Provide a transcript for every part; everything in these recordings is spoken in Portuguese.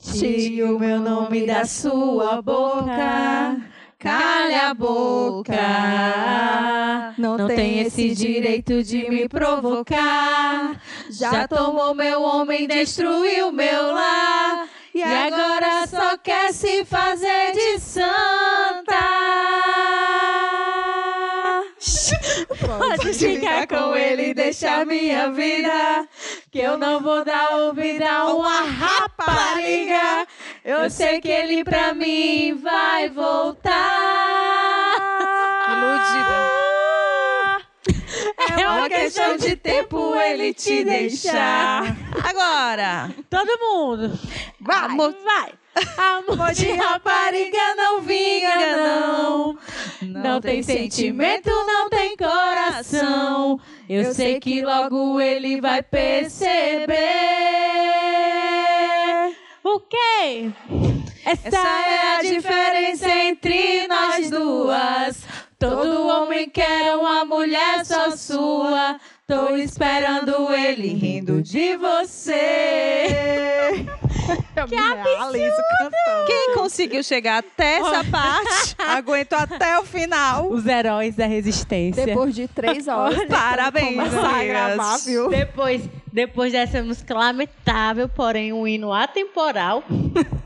Tire o meu nome da sua boca. Cale a boca. Não, tem esse direito de me provocar. Já tomou meu homem, destruiu meu lar. E agora só quer se fazer de santa. Pode ficar com ele e deixar minha vida. Que eu não vou dar ouvida a uma rapariga. Eu sei que ele pra mim vai voltar. Iludida. É uma questão de tempo ele te deixar. Agora. Todo mundo. Vai. Vai. Amor De rapariga não vinga, não. Não tem sentimento, não tem coração. Eu sei que logo ele vai perceber. O quê? Essa é a diferença entre nós duas. Todo homem quer uma mulher só sua. Tô esperando ele rindo de você. Que absurdo. Quem conseguiu chegar até essa parte, aguentou até o final. Os heróis da resistência. Depois de três horas. Parabéns, gravar, viu? Depois, depois dessa música lamentável, porém um hino atemporal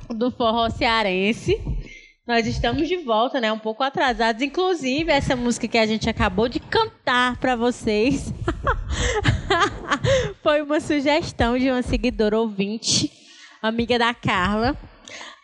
do forró cearense, nós estamos de volta, né? Um pouco atrasados. Inclusive, essa música que a gente acabou de cantar para vocês foi uma sugestão de uma seguidora ouvinte, amiga da Carla,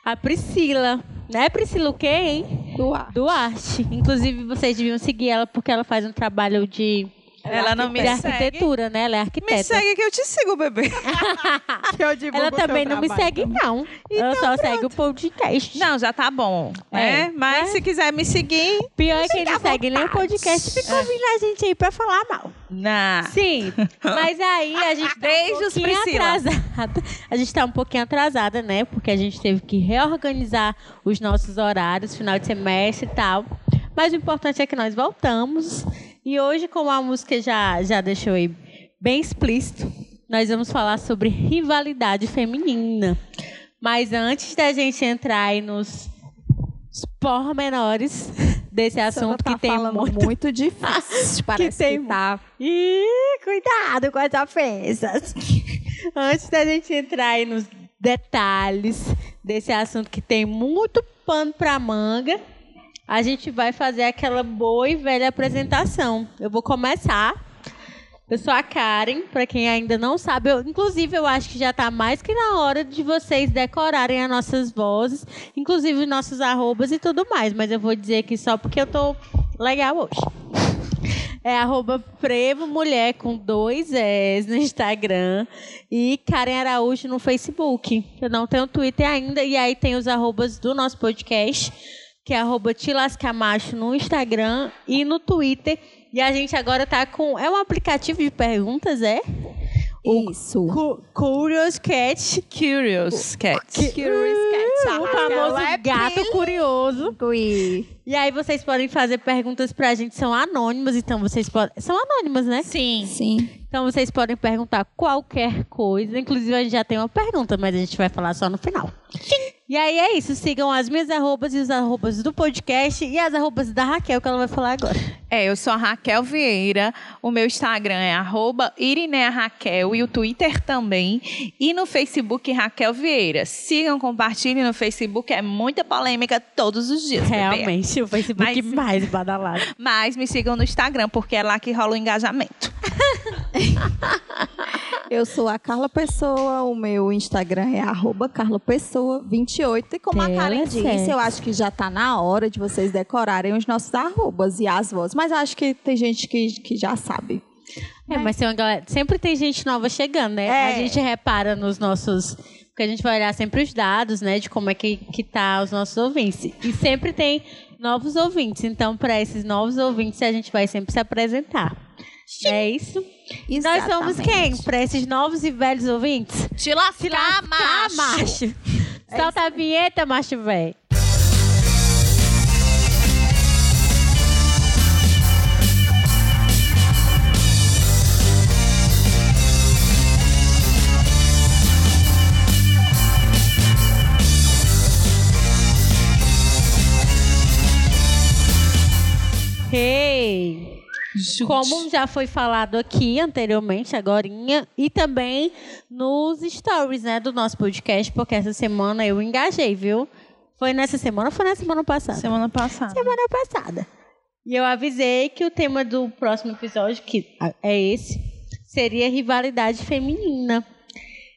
a Priscila. Né, Priscila o quê, hein? Duarte. Duarte. Inclusive, vocês deviam seguir ela porque ela faz um trabalho de, Ela não me de segue. arquitetura, né? Ela é arquiteta. Me segue que eu te sigo, bebê. Que eu divulgo Ela também não me segue, não. ela só segue o podcast. Não, já tá bom. É. É, mas se quiser me seguir, Pior é que não segue nem o podcast. Fica ouvindo a gente aí pra falar mal. na. Sim, mas aí a gente tá Beijos, um pouquinho Priscila. atrasada. A gente tá um pouquinho atrasada, né? Porque a gente teve que reorganizar os nossos horários, final de semestre e tal. Mas o importante é que nós voltamos. E hoje, como a música já, já deixou aí bem explícito, nós vamos falar sobre rivalidade feminina. Mas antes da gente entrar aí nos pormenores desse assunto Tá que tem muito muito difícil. Parece que, tem- tá. Ih, cuidado com as ofensas. Antes da gente entrar aí nos detalhes desse assunto que tem muito pano pra manga, a gente vai fazer aquela boa e velha apresentação. Eu vou começar. Eu sou a Karen, pra quem ainda não sabe. Eu, inclusive, eu acho que já tá mais que na hora de vocês decorarem as nossas vozes, inclusive os nossos arrobas e tudo mais. Mas eu vou dizer aqui só porque eu tô legal hoje. É arroba Frevo Mulher com dois S no Instagram e Karen Araújo no Facebook. Eu não tenho Twitter ainda. E aí tem os arrobas do nosso podcast, que é arroba Tilascamacho no Instagram e no Twitter. E a gente agora tá com. É um aplicativo de perguntas, é? Isso. Cu- Curious Cat. Curious Cat. Curious Cat. O famoso é gato curioso. E aí vocês podem fazer perguntas pra gente, são anônimas, então vocês podem. São anônimas, né? Sim. Sim. Então vocês podem perguntar qualquer coisa. Inclusive, a gente já tem uma pergunta, mas a gente vai falar só no final. E aí é isso. Sigam as minhas arrobas e os arrobas do podcast e as arrobas da Raquel, que ela vai falar agora. É, eu sou a Raquel Vieira. O meu Instagram é arroba Irinea Raquel e o Twitter também. E no Facebook, Raquel Vieira. Sigam, compartilhem no Facebook. É muita polêmica todos os dias. bebê. Realmente, o Facebook Mas- mais badalado. Mas me sigam no Instagram, porque é lá que rola o engajamento. Eu sou a Carla Pessoa, o meu Instagram é arroba Carla Pessoa 28. E como a Karen disse, eu acho que já tá na hora de vocês decorarem os nossos arrobas e as vozes. Mas acho que tem gente que, que já sabe. É, mas tem uma galera, sempre tem gente nova chegando, né? É. A gente repara nos nossos. Porque a gente vai olhar sempre os dados, né? De como é que, que tá os nossos ouvintes. E sempre tem novos ouvintes. Então, para esses novos ouvintes, a gente vai sempre se apresentar. É isso? Exatamente. Nós somos quem? Para esses novos e velhos ouvintes? Te lascar, Te lascar macho. macho. É Solta a vinheta, macho velho. Hey. Como já foi falado aqui anteriormente, agorinha, e também nos stories, né, do nosso podcast, porque essa semana eu engajei, viu? Foi nessa semana ou foi na semana passada? Semana passada. Semana passada. E eu avisei que o tema do próximo episódio, que é esse, seria rivalidade feminina.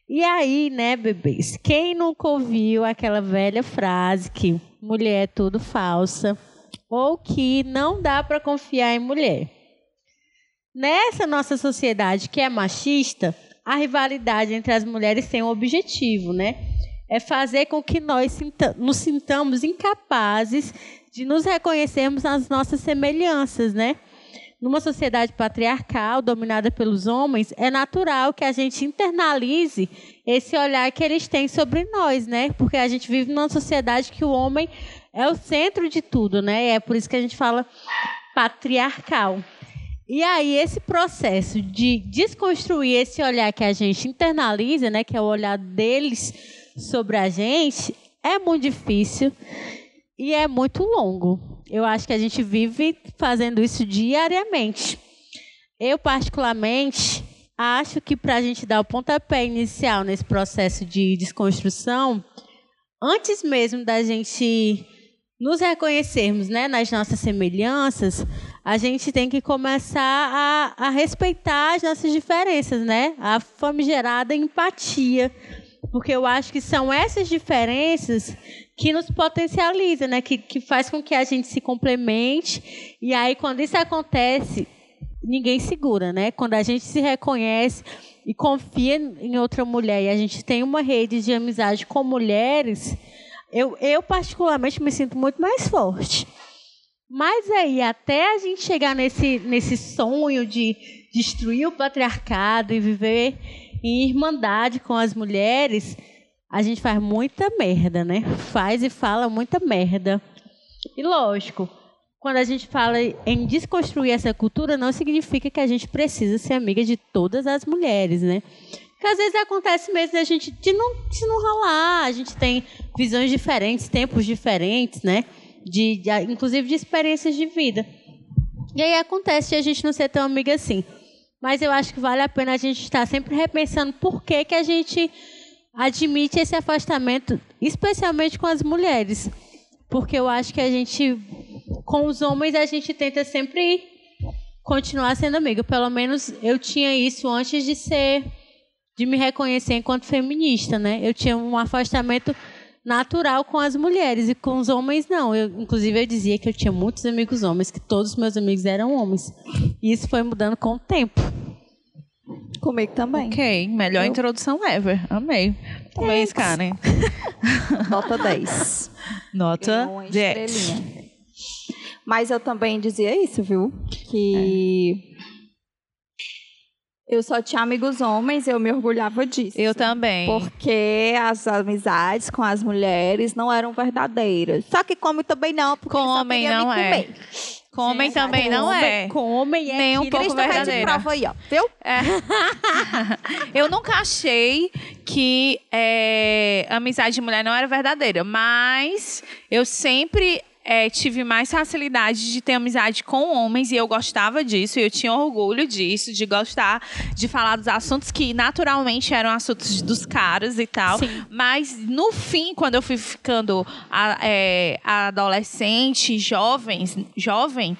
E aí, né, bebês? Quem nunca ouviu aquela velha frase que mulher é tudo falsa ou que não dá para confiar em mulher? Nessa nossa sociedade que é machista, a rivalidade entre as mulheres tem um objetivo, né? É fazer com que nós nos sintamos incapazes de nos reconhecermos nas nossas semelhanças, né? Numa sociedade patriarcal dominada pelos homens, é natural que a gente internalize esse olhar que eles têm sobre nós, né? Porque a gente vive numa sociedade que o homem é o centro de tudo, né? É por isso que a gente fala patriarcal. E aí, esse processo de desconstruir esse olhar que a gente internaliza, né, que é o olhar deles sobre a gente, é muito difícil e é muito longo. Eu acho que a gente vive fazendo isso diariamente. Eu, particularmente, acho que para a gente dar o pontapé inicial nesse processo de desconstrução, antes mesmo da gente nos reconhecermos né, nas nossas semelhanças, a gente tem que começar a, a respeitar as nossas diferenças, né? A famigerada empatia. Porque eu acho que são essas diferenças que nos potencializam, né? Que, que faz com que a gente se complemente. E aí, quando isso acontece, ninguém segura, né? Quando a gente se reconhece e confia em outra mulher e a gente tem uma rede de amizade com mulheres, eu, eu particularmente me sinto muito mais forte. Mas aí, até a gente chegar nesse, nesse sonho de destruir o patriarcado e viver em irmandade com as mulheres, a gente faz muita merda, né? Faz e fala muita merda. E lógico, quando a gente fala em desconstruir essa cultura, não significa que a gente precisa ser amiga de todas as mulheres, né? Porque às vezes acontece mesmo da gente de não, de não rolar, a gente tem visões diferentes, tempos diferentes, né? De, de, inclusive de experiências de vida. E aí acontece de a gente não ser tão amiga assim. Mas eu acho que vale a pena a gente estar sempre repensando por que, que a gente admite esse afastamento, especialmente com as mulheres. Porque eu acho que a gente, com os homens, a gente tenta sempre continuar sendo amiga. Pelo menos eu tinha isso antes de ser, de me reconhecer enquanto feminista, né? Eu tinha um afastamento natural com as mulheres e com os homens não. Eu, inclusive eu dizia que eu tinha muitos amigos homens, que todos os meus amigos eram homens. E isso foi mudando com o tempo. Comigo também. Ok, melhor eu... introdução ever. Amei. Parabéns, Karen. Nota 10. Nota 10. Mas eu também dizia isso, viu? Que é. Eu só tinha amigos homens, eu me orgulhava disso. Eu também. Porque as amizades com as mulheres não eram verdadeiras. Só que come também não, porque com homem não é. Com homem também não é. Com homem é Nem um pouco verdadeira. prova aí, ó. Viu? É. eu nunca achei que é, amizade de mulher não era verdadeira, mas eu sempre é, tive mais facilidade de ter amizade com homens e eu gostava disso, e eu tinha orgulho disso, de gostar de falar dos assuntos que naturalmente eram assuntos dos caras e tal. Sim. Mas no fim, quando eu fui ficando a, é, adolescente, jovens, jovem,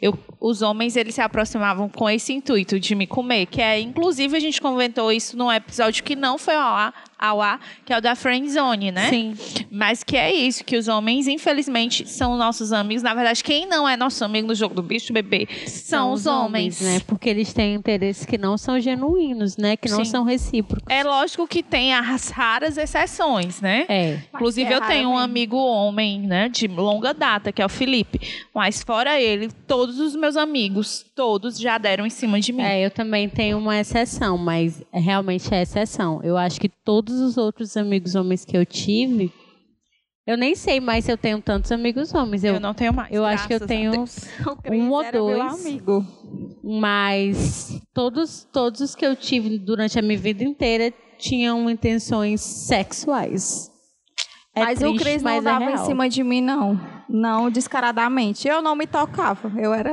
eu, os homens eles se aproximavam com esse intuito de me comer, que é, inclusive, a gente comentou isso num episódio que não foi ao ar, ao ar, que é o da Friend Zone, né? Sim. Mas que é isso, que os homens, infelizmente, são nossos amigos. Na verdade, quem não é nosso amigo no jogo do bicho bebê são, são os homens. homens. né? Porque eles têm interesses que não são genuínos, né? Que não Sim. são recíprocos. É lógico que tem as raras exceções, né? É. Inclusive, é eu tenho um amigo homem, né? De longa data, que é o Felipe. Mas fora ele, todos os meus amigos, todos já deram em cima de mim. É, eu também tenho uma exceção, mas realmente é exceção. Eu acho que todos os outros amigos homens que eu tive, eu nem sei mais se eu tenho tantos amigos homens. Eu, eu não tenho mais. Eu acho que eu tenho um ou dois. amigo. Mas todos, todos os que eu tive durante a minha vida inteira tinham intenções sexuais. É mas triste, o Cris não é dava é em cima de mim, não. Não descaradamente. Eu não me tocava. Eu era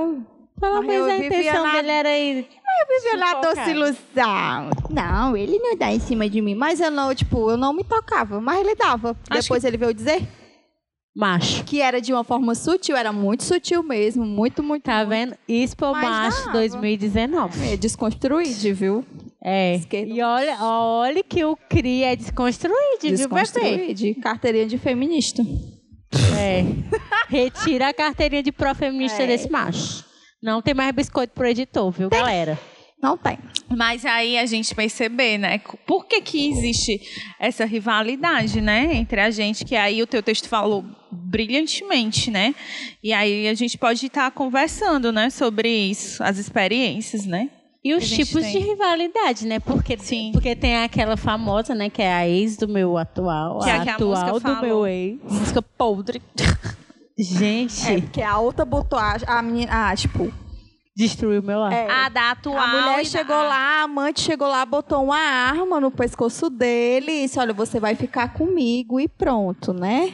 Pelo Mas menos eu a vivia intenção na- dele era ir. Viver na Sufocado. doce ilusão. Não, ele não dá em cima de mim. Mas eu não, tipo, eu não me tocava. Mas ele dava. Acho Depois ele veio dizer Macho. que era de uma forma sutil. Era muito sutil mesmo. Muito, muito. Tá muito. vendo? Expo Mas Macho dava. 2019. É desconstruído, viu? É. Esquerda. E olha, olha que o CRI é desconstruído, viu, bebê? Desconstruído. Carteirinha de feminista. É. Retira a carteirinha de pró-feminista É. desse macho. Não tem mais biscoito pro editor, viu, galera? Não tem. Mas aí a gente perceber, né? Por que, que existe essa rivalidade, né? Entre a gente, que aí o teu texto falou brilhantemente, né? E aí a gente pode estar conversando, né? Sobre isso, as experiências, né? E os tipos tem. de rivalidade, né? Porque, Sim. porque tem aquela famosa, né? Que é a ex do meu atual, Que é a música atual do falou. meu ex. Música podre. Gente, É, porque a outra botou a, a menina. Ah, tipo. destruiu meu ar. É, A da atual. a mulher da- chegou lá, a amante chegou lá, botou uma arma no pescoço dele e disse: Olha, você vai ficar comigo e pronto, né?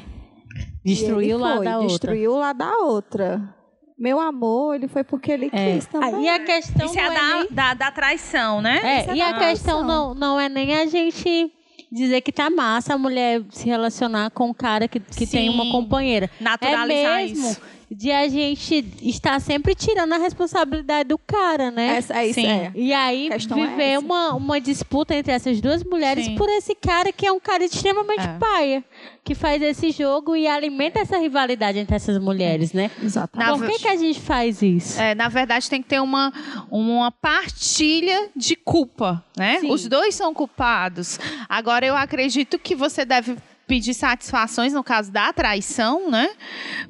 Destruiu lá da outra. Destruiu lá da outra. Meu amor, ele foi porque ele É. quis Ah, também. E a questão Isso é, não é da, nem... da, da traição, né? É, é e a da questão traição. não, não é nem a gente dizer que tá massa a mulher se relacionar com um cara que, que tem uma companheira. Naturalizar é mesmo isso. De a gente estar sempre tirando a responsabilidade do cara, né? Essa, é isso, Sim. é. E aí é viver essa. uma, uma disputa entre essas duas mulheres Sim. por esse cara que é um cara extremamente É. paia, que faz esse jogo e alimenta essa rivalidade entre essas mulheres, né? Exatamente. Por que, que a gente faz isso? É, na verdade, tem que ter uma, uma partilha de culpa, né? Sim. Os dois são culpados. Agora, eu acredito que você deve pedir satisfações, no caso da traição, né?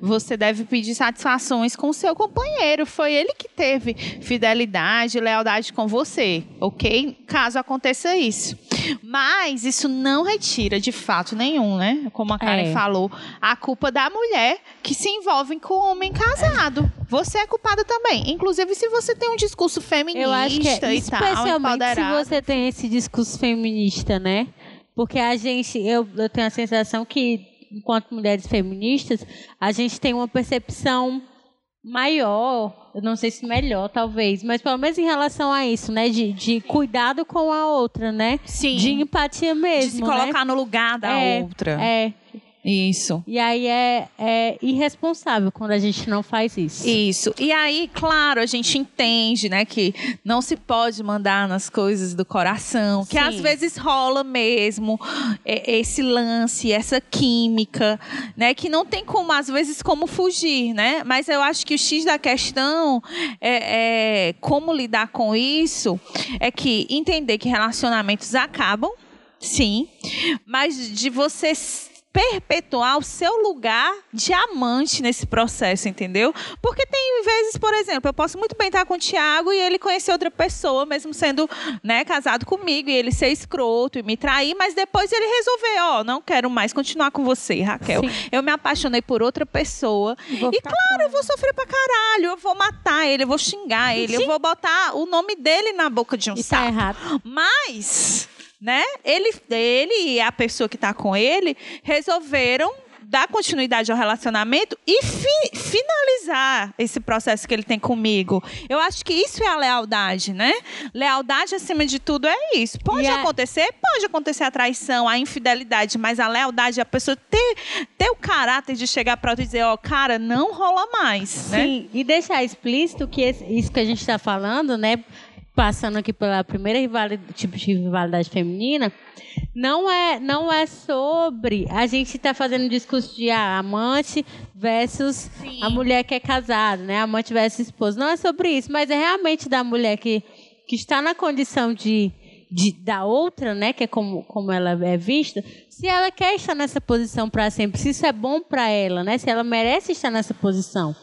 Você deve pedir satisfações com o seu companheiro. Foi ele que teve fidelidade, lealdade com você, ok? Caso aconteça isso. Mas isso não retira de fato nenhum, né? Como a Karen É. falou, a culpa da mulher que se envolve com o homem casado. Você é culpada também. Inclusive, se você tem um discurso feminista Eu acho que é e tal, especialmente se você tem esse discurso feminista, né? Porque a gente, eu, eu tenho a sensação que, enquanto mulheres feministas, a gente tem uma percepção maior, eu não sei se melhor, talvez, mas pelo menos em relação a isso, né? De, de cuidado com a outra, né? Sim. De empatia mesmo. de se né? colocar no lugar da É, outra. É. Isso. E aí é, é irresponsável quando a gente não faz isso. Isso. E aí, claro, a gente entende, né, que não se pode mandar nas coisas do coração, que Sim. às vezes rola mesmo é, esse lance, essa química, né, que não tem como, às vezes, como fugir, né? Mas eu acho que o X da questão é, é como lidar com isso é que entender que relacionamentos acabam, sim, mas de você s- perpetuar o seu lugar de amante nesse processo, entendeu? Porque tem vezes, por exemplo, eu posso muito bem estar com o Thiago e ele conhecer outra pessoa, mesmo sendo né, casado comigo, e ele ser escroto e me trair, mas depois ele resolver, ó, não quero mais continuar com você, Raquel. Sim. Eu me apaixonei por outra pessoa. Vou E claro, eu vou sofrer pra caralho, eu vou matar ele, eu vou xingar ele, eu vou botar o nome dele na boca de um E tá sapo. errado. Mas, né, ele, ele e a pessoa que tá com ele resolveram dar continuidade ao relacionamento e fi- finalizar esse processo que ele tem comigo. Eu acho que isso é a lealdade, né? Lealdade, acima de tudo, é isso. Pode E a- acontecer, pode acontecer a traição, a infidelidade, mas a lealdade é a pessoa ter, ter o caráter de chegar para outra e dizer, ó, cara, não rola mais, né? Sim, e deixar explícito que isso que a gente está falando, né? Passando aqui pela primeira rivalidade, tipo de rivalidade feminina, não é, não é sobre a gente estar fazendo um discurso de ah, amante versus a mulher que é casada, né? Amante versus esposa. Não é sobre isso, mas é realmente da mulher que, que está na condição de, de da outra, né? Que é como, como ela é vista, se ela quer estar nessa posição para sempre, se isso é bom para ela, né? Se ela merece estar nessa posição.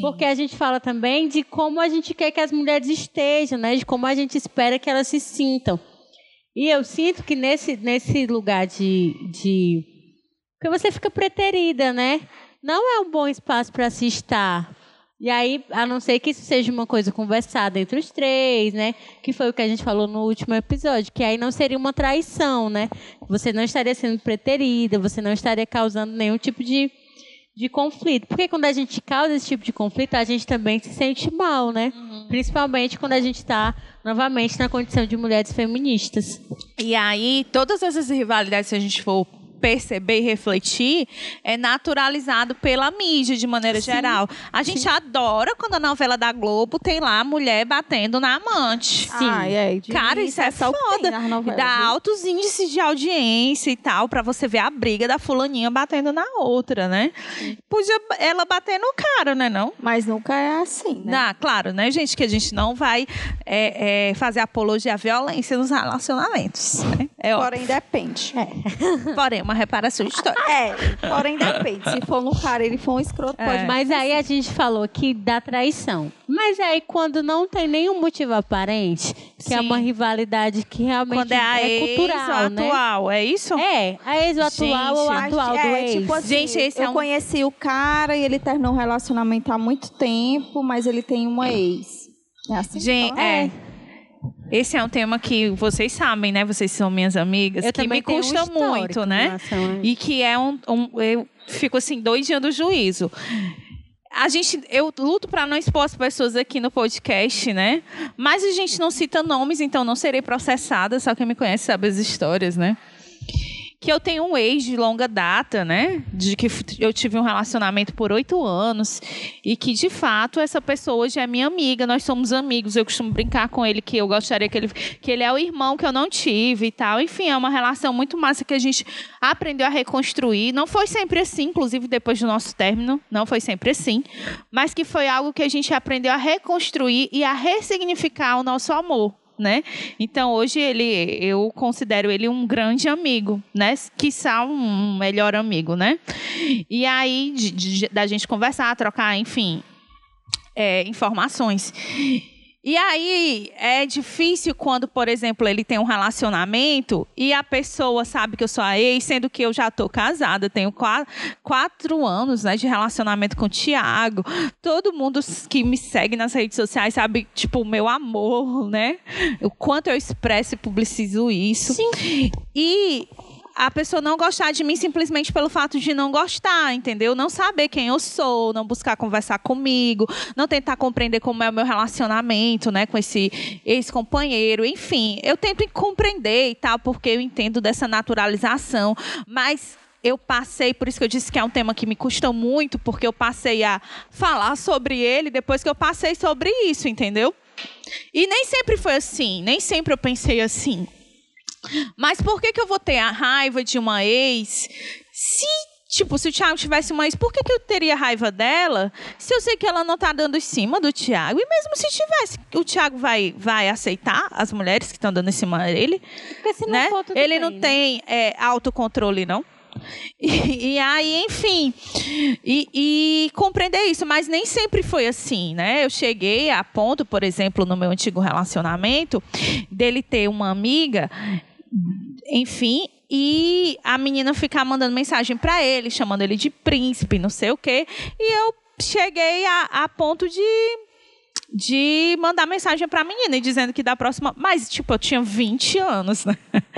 Porque a gente fala também de como a gente quer que as mulheres estejam, né? De como a gente espera que elas se sintam. E eu sinto que nesse, nesse lugar de, de. Porque você fica preterida, né? Não é um bom espaço para se estar. E aí, a não ser que isso seja uma coisa conversada entre os três, né? Que foi o que a gente falou no último episódio, que aí não seria uma traição, né? Você não estaria sendo preterida, você não estaria causando nenhum tipo de, de conflito. Porque quando a gente causa esse tipo de conflito, a gente também se sente mal, né? Principalmente quando a gente está novamente na condição de mulheres feministas. E aí, todas essas rivalidades, se a gente for perceber e refletir, é naturalizado pela mídia, de maneira geral. A gente adora quando a novela da Globo tem lá a mulher batendo na amante. Sim. Ah, é, Cara, isso é tem foda. novelas, Dá viu? altos índices de audiência e tal, pra você ver a briga da fulaninha batendo na outra, né? Podia ela bater no cara, né não? Mas nunca é assim, né? Ah, claro, né, gente? Que a gente não vai é, é, fazer apologia à violência nos relacionamentos. Né? É óbvio. Porém, depende. Porém, uma reparação histórica. É, porém depende. Se for no cara, ele for um escroto, É. pode Mas aí a gente falou que dá traição. Mas aí quando não tem nenhum motivo aparente, que é Sim. uma rivalidade que realmente Quando é a ex cultural, ou né? atual, é isso? É, a ex o atual ou atual do é, ex. tipo assim, Gente, esse eu é um- conheci o cara e ele terminou um relacionamento há muito tempo, mas ele tem uma ex. É assim? Gente, Então, é. Esse é um tema que vocês sabem, né? Vocês são minhas amigas, Eu que me um custa histórico muito, né? relação E que é um, um- Eu fico assim, doidinha do juízo. A gente, eu luto para não expor as pessoas aqui no podcast, né? Mas a gente não cita nomes, então não serei processada. Só quem me conhece sabe as histórias, né? Que eu tenho um ex de longa data, né? De que eu tive um relacionamento por oito anos. E que, de fato, essa pessoa hoje é minha amiga. Nós somos amigos. Eu costumo brincar com ele que eu gostaria que ele. que ele é o irmão que eu não tive e tal. Enfim, é uma relação muito massa que a gente aprendeu a reconstruir. Não foi sempre assim, inclusive depois do nosso término. Não foi sempre assim. Mas que foi algo que a gente aprendeu a reconstruir e a ressignificar o nosso amor. Né? Então hoje ele, eu considero ele um grande amigo, né? Quiçá um melhor amigo, né? E aí de- de- da gente conversar, trocar, enfim, é, informações. E aí é difícil quando, por exemplo, ele tem um relacionamento e a pessoa sabe que eu sou a ex, sendo que eu já tô casada, tenho quatro, quatro anos né, de relacionamento com o Tiago. Todo mundo que me segue nas redes sociais sabe, tipo, o meu amor, né? O quanto eu expresso e publicizo isso. Sim. E a pessoa não gostar de mim simplesmente pelo fato de não gostar, entendeu? Não saber quem eu sou, não buscar conversar comigo, não tentar compreender como é o meu relacionamento, né, com esse ex-companheiro, enfim, eu tento compreender e tal, porque eu entendo dessa naturalização, mas eu passei, por isso que eu disse que é um tema que me custa muito, porque eu passei a falar sobre ele depois que eu passei sobre isso, entendeu? E nem sempre foi assim, nem sempre eu pensei assim. Mas por que, que eu vou ter a raiva de uma ex se, tipo, se o Thiago tivesse uma ex, por que, que eu teria raiva dela se eu sei que ela não tá dando em cima do Thiago? E mesmo se tivesse, o Thiago vai, vai aceitar as mulheres que estão dando em cima dele? Porque se não né? for, Ele bem, não né? tem é, autocontrole, não. E, e aí, enfim, e, e compreender isso, mas nem sempre foi assim, né? Eu cheguei a ponto, por exemplo, no meu antigo relacionamento, dele ter uma amiga, enfim, e a menina ficar mandando mensagem pra ele, chamando ele de príncipe, não sei o quê, e eu cheguei a, a ponto de de mandar mensagem pra menina e dizendo que da próxima. Mas, tipo, eu tinha 20 anos, né?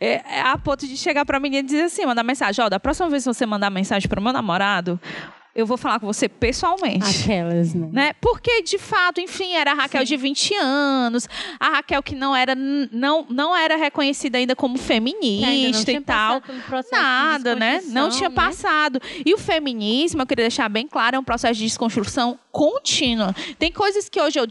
É, é a ponto de chegar pra menina e dizer assim: mandar mensagem, ó, da próxima vez que você mandar mensagem pro meu namorado, eu vou falar com você pessoalmente. Aquelas, né? Né? Porque, de fato, enfim, era a Raquel de 20 anos, a Raquel que não era, não, não era reconhecida ainda como feminista e tal. Nada, né? Não tinha né? passado. E o feminismo, eu queria deixar bem claro, é um processo de desconstrução contínua. Tem coisas que hoje eu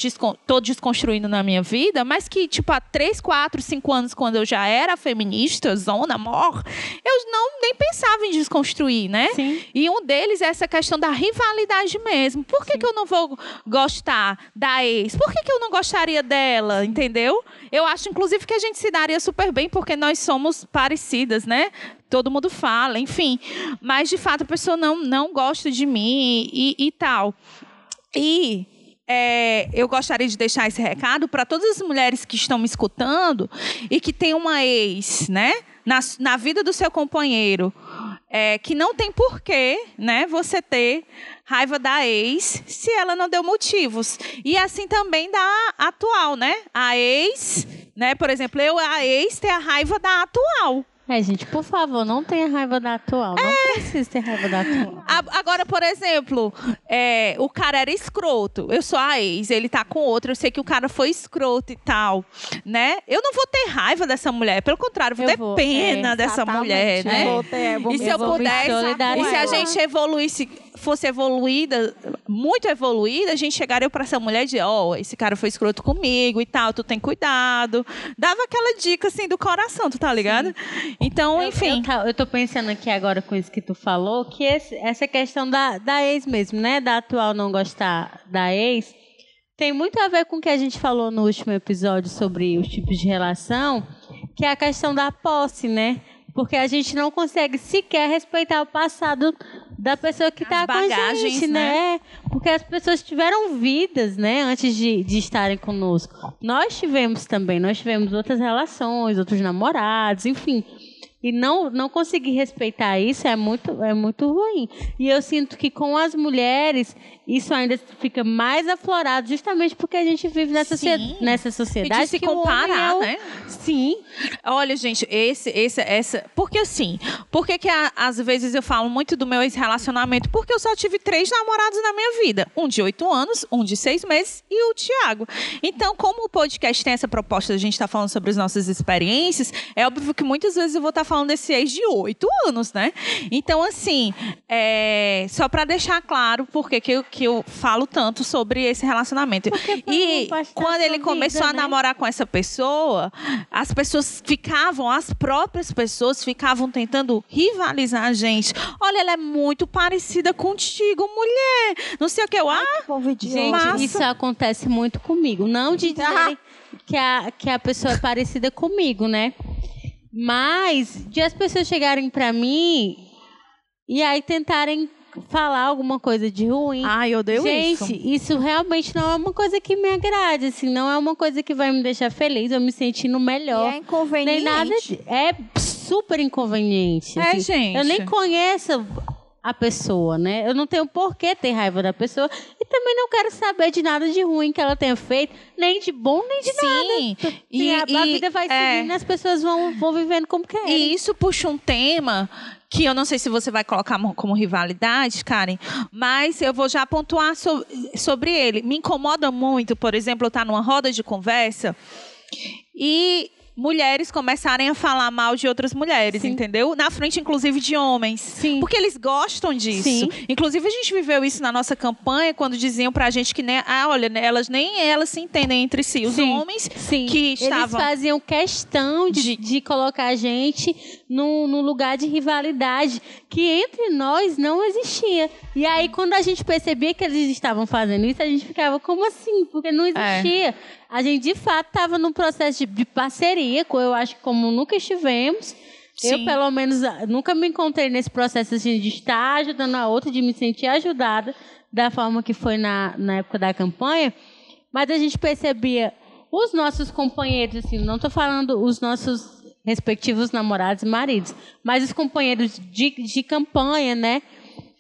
tô desconstruindo na minha vida, mas que, tipo, há 3, 4, 5 anos, quando eu já era feminista, zona, mor, eu não nem pensava em desconstruir, né? Sim. E um deles é essa questão da rivalidade mesmo. Por que, que eu não vou gostar da ex? Por que, que eu não gostaria dela? Entendeu? Eu acho, inclusive, que a gente se daria super bem porque nós somos parecidas, né? Todo mundo fala, enfim. Mas, de fato, a pessoa não, não gosta de mim e, e tal. E é, eu gostaria de deixar esse recado para todas as mulheres que estão me escutando e que tem uma ex, né? Na, na vida do seu companheiro, é, que não tem porquê, né? Você ter raiva da ex se ela não deu motivos. E assim também da atual, né? A ex, né? Por exemplo, eu, a ex, ter a raiva da atual. É, gente, por favor, não tenha raiva da atual. Não É. precisa ter raiva da atual. A- Agora, por exemplo, é, o cara era escroto. Eu sou a ex, ele tá com outra. Eu sei que o cara foi escroto e tal, né? Eu não vou ter raiva dessa mulher. Pelo contrário, vou Eu ter vou, pena é, dessa mulher, né? Vou ter- vou E se eu pudesse, e se a gente evoluísse, fosse evoluída, muito evoluída, a gente chegaria pra essa mulher e dizer, ó, esse cara foi escroto comigo e tal, tu tem cuidado. Dava aquela dica assim do coração, tu tá ligado? Então, Eu- enfim. Eu, eu tô pensando aqui agora com isso que tu falou, que esse- essa questão da, da ex mesmo, né? Da atual não gostar da ex, tem muito a ver com o que a gente falou no último episódio sobre os tipos de relação, que é a questão da posse, né? Porque a gente não consegue sequer respeitar o passado da pessoa que está com a gente, né? Porque as pessoas tiveram vidas, né? Antes de, de estarem conosco. Nós tivemos também, nós tivemos outras relações, outros namorados, enfim. E não, não conseguir respeitar isso é muito, é muito ruim. E eu sinto que com as mulheres, isso ainda fica mais aflorado, justamente porque a gente vive nessa, Sim. socie- nessa E sociedade de se que comparar, é o- né? Sim. Olha, gente, esse, esse, essa. Porque assim, por que, às vezes eu falo muito do meu ex-relacionamento? Porque eu só tive três namorados na minha vida: um de oito anos, um de seis meses e o Tiago. Então, como o podcast tem essa proposta, a gente está falando sobre as nossas experiências, é óbvio que muitas vezes eu vou estar falando desse ex de oito anos, né? Então, assim, é, só para deixar claro por que, que, eu, que eu falo tanto sobre esse relacionamento. E quando ele começou vida, a né? namorar com essa pessoa, as pessoas ficavam, as próprias pessoas ficavam tentando rivalizar a gente. Olha, ela é muito parecida contigo, mulher. Não sei o que. Eu, ah, Que povo idiota. Gente, Massa. isso acontece muito comigo. Não de dizerem que a, que a pessoa é parecida comigo, né? Mas de as pessoas chegarem pra mim e aí tentarem falar alguma coisa de ruim. ai, eu odeio Gente, isso. isso. realmente não é uma coisa que me agrade, assim, não é uma coisa que vai me deixar feliz, eu me sentindo E melhor. é inconveniente. Nem nada de, é super inconveniente. É, assim. gente. Eu nem conheço a pessoa, né? Eu não tenho por que ter raiva da pessoa e também não quero saber de nada de ruim que ela tenha feito, nem de bom, nem de Sim. nada. E, a, a e- vida vai é. seguindo e as pessoas vão, vão vivendo como querem. E isso puxa um tema que eu não sei se você vai colocar mo- como rivalidade, Karen, mas eu vou já pontuar so- sobre ele. Me incomoda muito, por exemplo, eu estar numa roda de conversa e mulheres começarem a falar mal de outras mulheres, Sim. entendeu? Na frente, inclusive, de homens. Sim. Porque eles gostam disso. Sim. Inclusive, a gente viveu isso na nossa campanha, quando diziam pra gente que, né, ah, olha, né, elas nem elas se entendem entre si. Os homens Sim, que estavam... eles faziam questão de, De- de colocar a gente num, num lugar de rivalidade que entre nós não existia. E aí, quando a gente percebia que eles estavam fazendo isso, a gente ficava, como assim? Porque não existia. A gente, de fato, estava num processo de, de parceria, eu acho que como nunca estivemos. Eu, Sim. pelo menos, nunca me encontrei nesse processo assim, de estar ajudando a outra, de me sentir ajudada da forma que foi na, na época da campanha. Mas a gente percebia os nossos companheiros, assim, não estou falando os nossos respectivos namorados e maridos, mas os companheiros de, de campanha, né?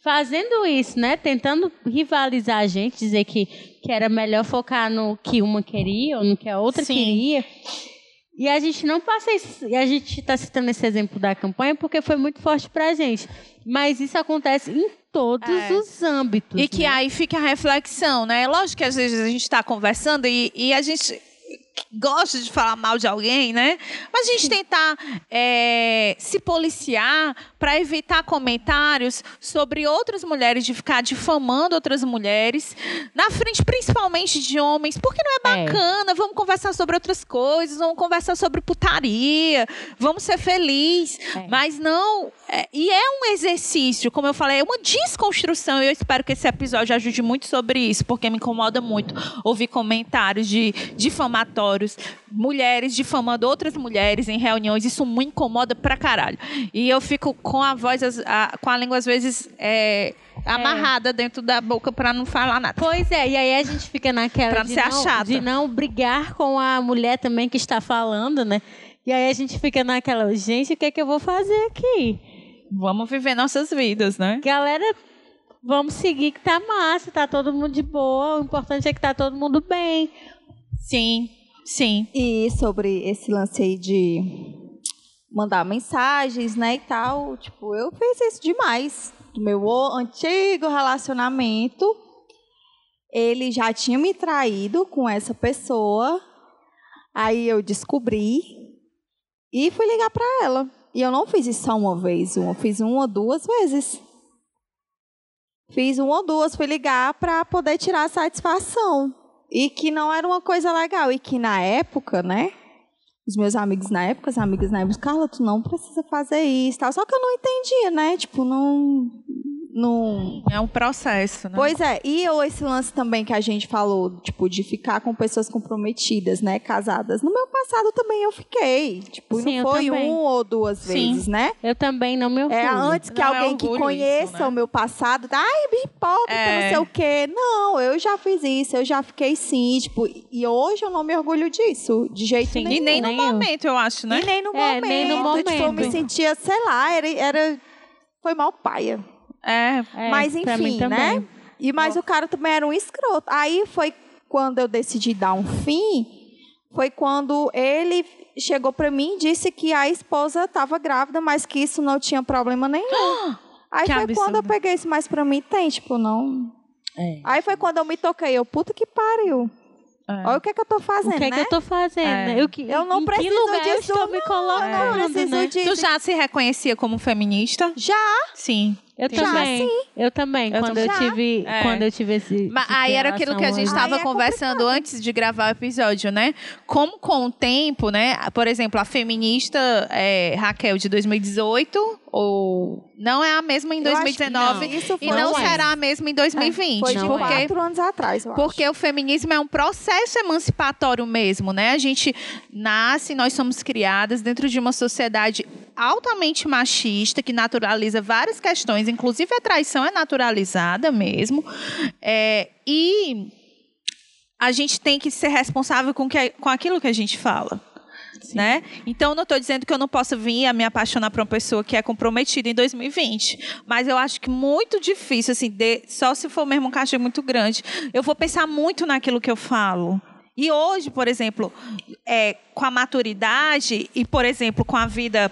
Fazendo isso, né? Tentando rivalizar a gente, dizer que, que era melhor focar no que uma queria ou no que a outra Sim. queria. E a gente não passa isso. E a gente está citando esse exemplo da campanha porque foi muito forte para a gente. Mas isso acontece em todos É. os âmbitos. E que né? aí fica a reflexão, né? Lógico que às vezes a gente está conversando e, e a gente gosta de falar mal de alguém, né? Mas a gente tentar é, se policiar para evitar comentários sobre outras mulheres, de ficar difamando outras mulheres, na frente principalmente de homens, porque não é É. bacana. Vamos conversar sobre outras coisas, vamos conversar sobre putaria, vamos ser felizes. É. Mas não. é, e é um exercício, como eu falei, é uma desconstrução. E eu espero que esse episódio ajude muito sobre isso, porque me incomoda muito ouvir comentários de difamatórios, mulheres difamando outras mulheres em reuniões. Isso me incomoda pra caralho. E eu fico com a voz, a- com a língua às vezes é, amarrada dentro da boca pra não falar nada. Pois é, e aí a gente fica naquela Pra de, não ser não, de não brigar com a mulher também que está falando, né? E aí a gente fica naquela, gente, o que é que eu vou fazer aqui? Vamos viver nossas vidas, né? Galera, vamos seguir que tá massa, tá todo mundo de boa, o importante é que tá todo mundo bem. Sim, sim. E sobre esse lance aí de mandar mensagens, né, e tal. Tipo, eu fiz isso demais. Do meu antigo relacionamento, ele já tinha me traído com essa pessoa. Aí eu descobri e fui ligar para ela. E eu não fiz isso só uma vez, eu fiz uma ou duas vezes. Fiz uma ou duas, fui ligar para poder tirar a satisfação. E que não era uma coisa legal. E que na época, né? Os meus amigos na época, as amigas na época, Carla, tu não precisa fazer isso. Tal. Só que eu não entendia, né? Tipo, não. Não É um processo, né? Pois é, e eu, esse lance também que a gente falou, tipo, de ficar com pessoas comprometidas, né, casadas. No meu passado também eu fiquei. Tipo, Sim, eu não foi também. um ou duas Sim. vezes, né? Eu também não me orgulho. É, antes que Não é alguém que orgulho conheça isso, né? o meu passado, ai, me hipócrita, É. não sei o quê. Não, eu já fiz isso, eu já fiquei sim, tipo, e hoje eu não me orgulho disso, de jeito Sim. nenhum. E nem no Nem eu. momento, eu acho, né? E nem no É, momento. nem no Tipo, eu me momento. sentia, sei lá, era, era foi mal paia. É. É, Mas enfim, também. né? E mas o cara também era um escroto. Aí foi quando eu decidi dar um fim, foi quando ele chegou pra mim e disse que a esposa estava grávida, mas que isso não tinha problema nenhum. Aí Que foi absurdo. quando eu peguei isso, mas pra mim tem, tipo, não. É. Aí foi quando eu me toquei, eu, puta que pariu. É. Olha o que é que eu tô O fazendo, que é né? que eu tô fazendo? É. né? Eu, que, Eu não em preciso que lugar eu disso, estou me não, colocando, eu não preciso né? disso. Tu já se reconhecia como feminista? Já, Sim. Eu Já, também. Eu também. Eu quando também. eu tive, É. quando eu tive esse. Mas aí era aquilo que a gente estava é conversando antes de gravar o episódio, né? Como com o tempo, né? Por exemplo, a feminista é, Raquel de 2018 ou não é a mesma em Eu acho que 2019 não. Isso e foi- não Não é. será a mesma em 2020, foi de Não é. porque quatro anos atrás, eu acho. porque o feminismo é um processo emancipatório mesmo, né? A gente nasce, nós somos criadas dentro de uma sociedade altamente machista que naturaliza várias questões, inclusive a traição é naturalizada mesmo. É, e a gente tem que ser responsável com, que, com aquilo que a gente fala. Né? Então, eu não estou dizendo que eu não posso vir a me apaixonar por uma pessoa que é comprometida em 2020. Mas eu acho que muito difícil, assim, de- só se for mesmo um castigo muito grande. Eu vou pensar muito naquilo que eu falo. E hoje, por exemplo, é, com a maturidade e, por exemplo, com a vida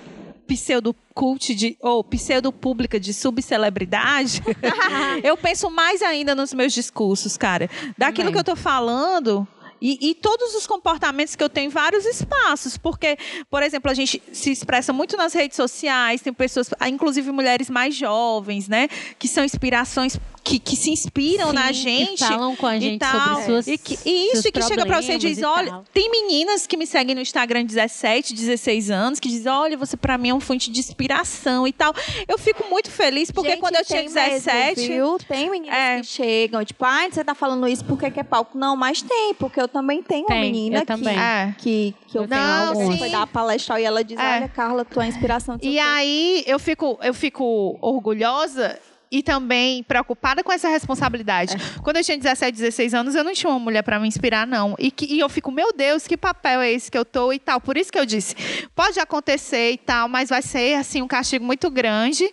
pseudo-cult de, ou pseudo-pública de subcelebridade, eu penso mais ainda nos meus discursos, cara. Daquilo Também. que eu tô falando. E, e todos os comportamentos que eu tenho em vários espaços. Porque, por exemplo, a gente se expressa muito nas redes sociais, tem pessoas, inclusive mulheres mais jovens, né? Que são inspirações, que, que se inspiram Sim, na que gente. falam com a e gente tal. sobre suas E, que, e isso, seus e que chega pra você e diz: e olha, tem meninas que me seguem no Instagram 17, 16 anos, que dizem: olha, você pra mim é uma fonte de inspiração e tal. Eu fico muito feliz, porque Gente, quando eu tinha tem mesmo, 17. viu? Tem meninas É. que chegam, tipo, ai, você tá falando isso porque quer palco. Não, mas tem, porque eu também tenho uma Tem, menina eu também. que, É. que, que eu Eu tenho alguns. foi dar palestra e ela diz, É. olha, Carla, tu é a inspiração E aí eu fico, eu fico orgulhosa e também preocupada com essa responsabilidade. Quando eu tinha 17, 16 anos, eu não tinha uma mulher para me inspirar, não. E, que, e eu fico, meu Deus, que papel é esse que eu tô e tal. Por isso que eu disse, pode acontecer e tal, mas vai ser assim um castigo muito grande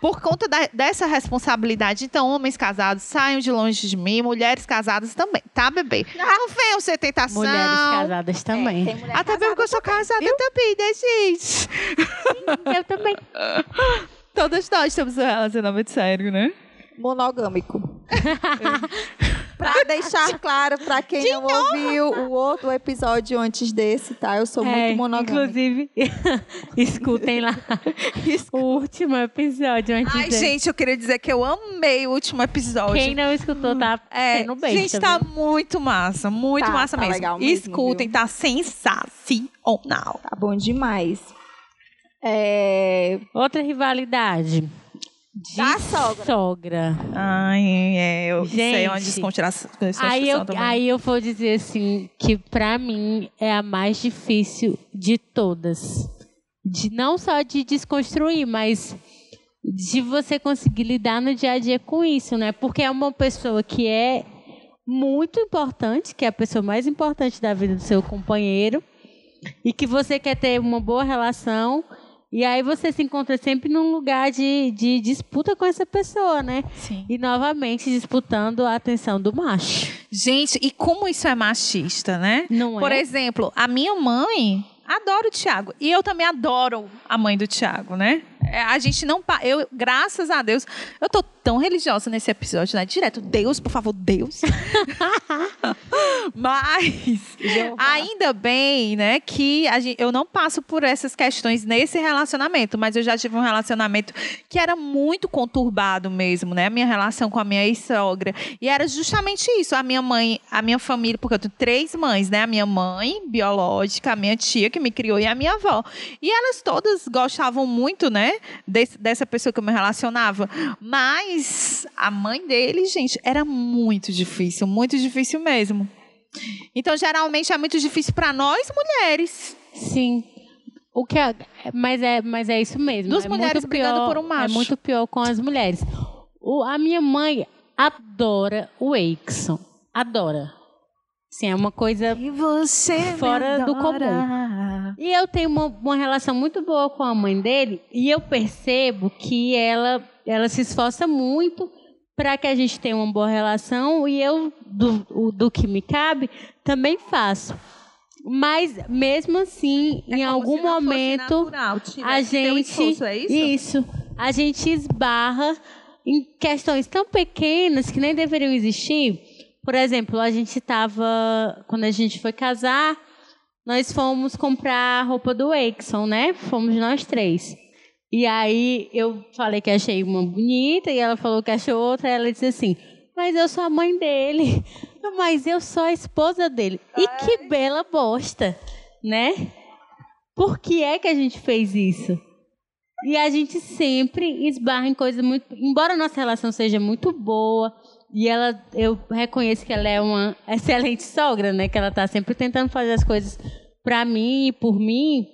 por conta da- dessa responsabilidade. Então, homens casados, saiam de longe de mim, mulheres casadas também, tá, bebê? Não venham ser tentação. Mulheres casadas também. Mulher Até porque casada eu sou casada também, né, gente? Eu também. Todas nós temos um relacionamento sério, né? monogâmico. pra deixar claro pra quem não ouviu o outro episódio antes desse, tá? Eu sou É, muito monogâmica. Inclusive, escutem lá o último episódio antes Ai, de... gente, eu queria dizer que eu amei o último episódio. Quem não escutou tá é, sendo besta. gente, tá viu? muito massa, muito Tá, massa tá mesmo. legal mesmo, Escutem, viu? tá sensacional. Tá bom demais. É... Outra rivalidade. De Da sogra. sogra. Ai, é, eu sei é uma Gente, descontração. Aí eu, também. aí eu vou dizer assim, que pra mim é a mais difícil de todas. De, não só de desconstruir, mas de você conseguir lidar no dia a dia com isso, né? Porque é uma pessoa que é muito importante, que é a pessoa mais importante da vida do seu companheiro, e que você quer ter uma boa relação. E aí você se encontra sempre num lugar de, de disputa com essa pessoa, né? Sim. E novamente disputando a atenção do macho. Gente, e como isso é machista, né? Não Por é? exemplo, a minha mãe, adoro o Tiago. E eu também adoro a mãe do Tiago, né? É, a gente não. Eu, graças a Deus, eu tô tão religiosa nesse episódio, né? Direto, Deus, por favor, Deus. Mas ainda bem, né, que a gente, eu não passo por essas questões nesse relacionamento, mas eu já tive um relacionamento que era muito conturbado mesmo, né? A minha relação com a minha ex-sogra. E era justamente isso. A minha mãe, a minha família, porque eu tenho três mães, né? A minha mãe biológica, a minha tia que me criou e a minha avó. E elas todas gostavam muito, né? Desse- dessa pessoa que eu me relacionava. Mas a mãe dele, gente, era muito difícil, muito difícil mesmo. Então, geralmente é muito difícil para nós mulheres. Sim. O que é, mas é, mas é isso mesmo. Duas é mulheres muito brigando pior, por um macho. É muito pior com as mulheres. O, a minha mãe adora oEixon. Adora. Sim, é uma coisa E você Fora do comum. E eu tenho uma, uma relação muito boa com a mãe dele e eu percebo que ela, ela se esforça muito para que a gente tenha uma boa relação e eu, do, do que me cabe, também faço. Mas, mesmo assim, É em algum momento, a gente. é isso? A gente esbarra em questões tão pequenas que nem deveriam existir. Por exemplo, a gente estava. Quando a gente foi casar, nós fomos comprar a roupa do Exxon, né? Fomos nós três. E aí eu falei que achei uma bonita e ela falou que achou outra. E ela disse assim: Mas eu sou a mãe dele. Mas eu sou a esposa dele. E que bela bosta, né? Por que é que a gente fez isso? E a gente sempre esbarra em coisas muito. Embora a nossa relação seja muito boa, e ela, eu reconheço que ela é uma excelente sogra, né? Que ela tá sempre tentando fazer as coisas para mim e por mim,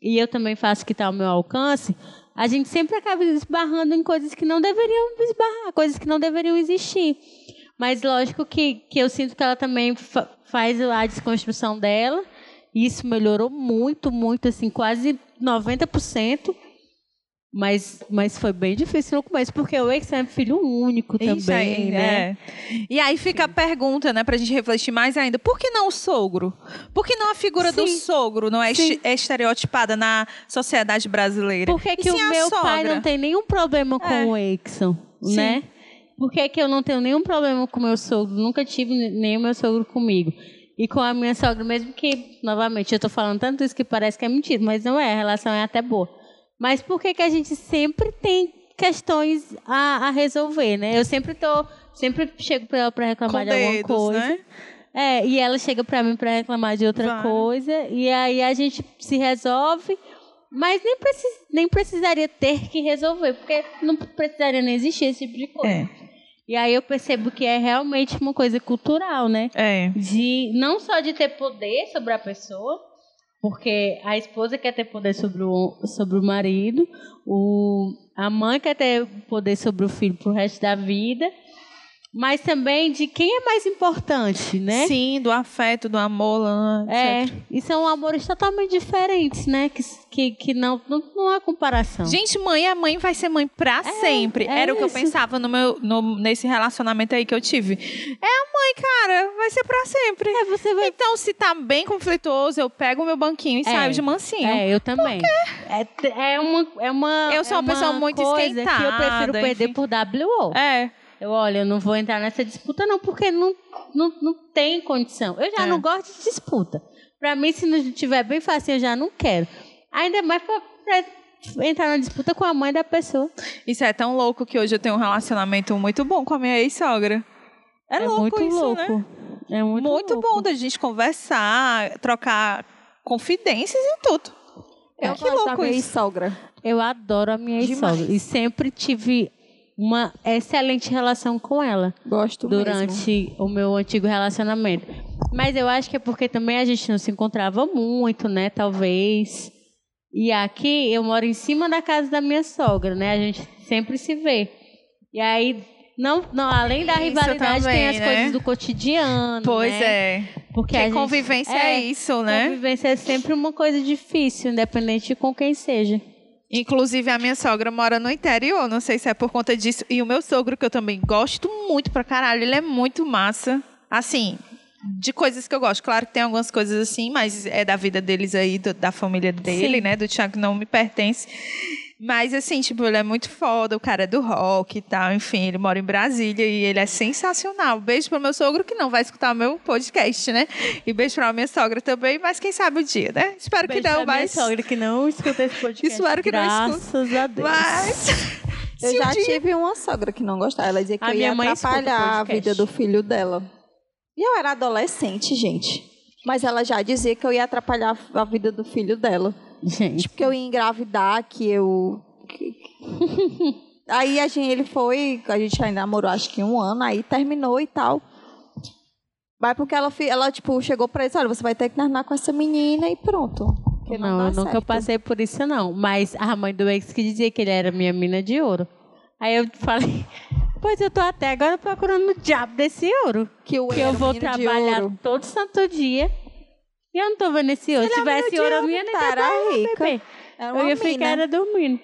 e eu também faço o que está ao meu alcance. A gente sempre acaba esbarrando em coisas que não deveriam esbarrar, coisas que não deveriam existir. Mas lógico que, que eu sinto que ela também fa- faz a desconstrução dela. E isso melhorou muito, muito, assim, quase 90%. Mas, mas foi bem difícil no começo, porque o Ex é filho único também, Isso aí, né? é. E aí fica a pergunta, né, pra gente refletir mais ainda. Por que não o sogro? Por que não a figura do Sim. sogro não é, este- é estereotipada na sociedade brasileira? Por que, que o a meu pai sogra? não tem nenhum problema com É. o Exxon, né? Por que, que eu não tenho nenhum problema com o meu sogro? Nunca tive nem o meu sogro comigo. E com a minha sogra, mesmo que, novamente, eu tô falando tanto isso que parece que é mentira, mas não é, a relação é até boa. Mas por que, que a gente sempre tem questões a, a resolver, né? Eu sempre tô, sempre chego pra ela pra reclamar Com de alguma dedos, coisa. né? É, e ela chega pra mim pra reclamar de outra Vai. coisa, e aí a gente se resolve, mas nem, precis, nem precisaria ter que resolver, porque não precisaria nem existir esse tipo de coisa. É. E aí eu percebo que é realmente uma coisa cultural, né? É. De não só de ter poder sobre a pessoa, porque a esposa quer ter poder sobre o, sobre o marido, o, a mãe quer ter poder sobre o filho pro resto da vida, mas também de quem é mais importante, né? Sim, do afeto, do amor, lá, É, etc. e são amores totalmente diferentes, né? Que, que, que não, não, não há comparação. Gente, mãe, a mãe vai ser mãe pra sempre. é Era o que eu isso. pensava no meu, no- nesse relacionamento aí que eu tive. É a mãe, cara, vai ser pra sempre. É, você vai. Então, se tá bem conflituoso, eu pego o meu banquinho e É. saio de mansinho. É, eu também. É, t- é uma, é uma. Eu sou é uma pessoa muito coisa que eu esquentada, prefiro perder enfim. por WO. É. Eu, olha, eu não vou entrar nessa disputa, não, porque não, não, não tem condição. Eu já É. não gosto de disputa. Pra mim, se não tiver bem fácil, eu já não quero. Ainda mais pra, pra entrar na disputa com a mãe da pessoa. Isso é tão louco que hoje eu tenho um relacionamento muito bom com a minha ex-sogra. É, louco muito isso, louco. né? É muito, Muito, louco. bom da gente conversar, trocar confidências e tudo. Eu que gosto louco da minha isso. sogra. Eu adoro a minha ex-sogra. E sempre tive uma excelente relação com ela Gosto mesmo. durante o meu antigo relacionamento. Mas eu acho que é porque também a gente não se encontrava muito, né? Talvez. E aqui eu moro em cima da casa da minha sogra, né? A gente sempre se vê. E aí, não, não além da Isso rivalidade, também, tem as né? coisas do cotidiano. Pois né? é. Porque a gente- convivência é, isso, né? Convivência é sempre uma coisa difícil, independente de com quem seja. Inclusive, a minha sogra mora no interior, não sei se é por conta disso. E o meu sogro, que eu também gosto muito pra caralho, ele é muito massa. Assim, de coisas que eu gosto. Claro que tem algumas coisas assim, mas é da vida deles aí, do- da família dele, Sim. né? Do Thiago que não me pertence. Mas assim, tipo, ele é muito foda, o cara é do rock e tal, enfim, ele mora em Brasília e ele é sensacional. Beijo pro meu sogro que não vai escutar o meu podcast, né? E beijo pra minha sogra também, mas quem sabe o dia, né? Espero Beijo que não, pra minha mas. sogra que não escuta esse podcast. Espero que não Graças a Deus. Mas. Eu se um já dia- tive uma sogra que não gostava. Ela dizia que A eu minha ia atrapalhar a vida do filho dela. E eu era adolescente, gente. Mas ela já dizia que eu ia atrapalhar a vida do filho dela. Gente, Tipo, que eu ia engravidar, que eu. Aí a gente, ele foi, a gente ainda namorou acho que um ano, aí terminou e tal. Mas porque ela, ela tipo, chegou pra ele, olha, você vai ter que terminar com essa menina e pronto. Não, não, eu nunca certo. passei por isso, não. Mas a mãe do ex que dizia que ele era minha mina de ouro. Aí eu falei, pois eu tô até agora procurando o diabo desse ouro. Que, Que eu vou trabalhar todo santo dia. E eu não tô vendo esse ouro. Se tivesse ouro, eu ia nem tá, era rica. Eu ia ficar era dormindo.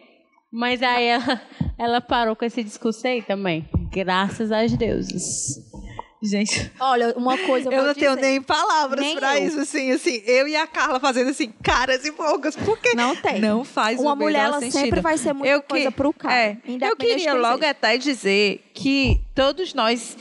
Mas aí ela, ela parou com esse discurso aí também. Graças aos deuses. Gente, Olha, uma coisa eu, Eu não tenho dizer. nem palavras Nem pra eu. isso, assim, assim. Eu e a Carla fazendo assim, caras e bocas. Porque Não tem. não faz Uma o mulher, ela sentido. sempre vai ser muita Eu que- coisa pro cara. É, eu queria logo até dizer que todos nós,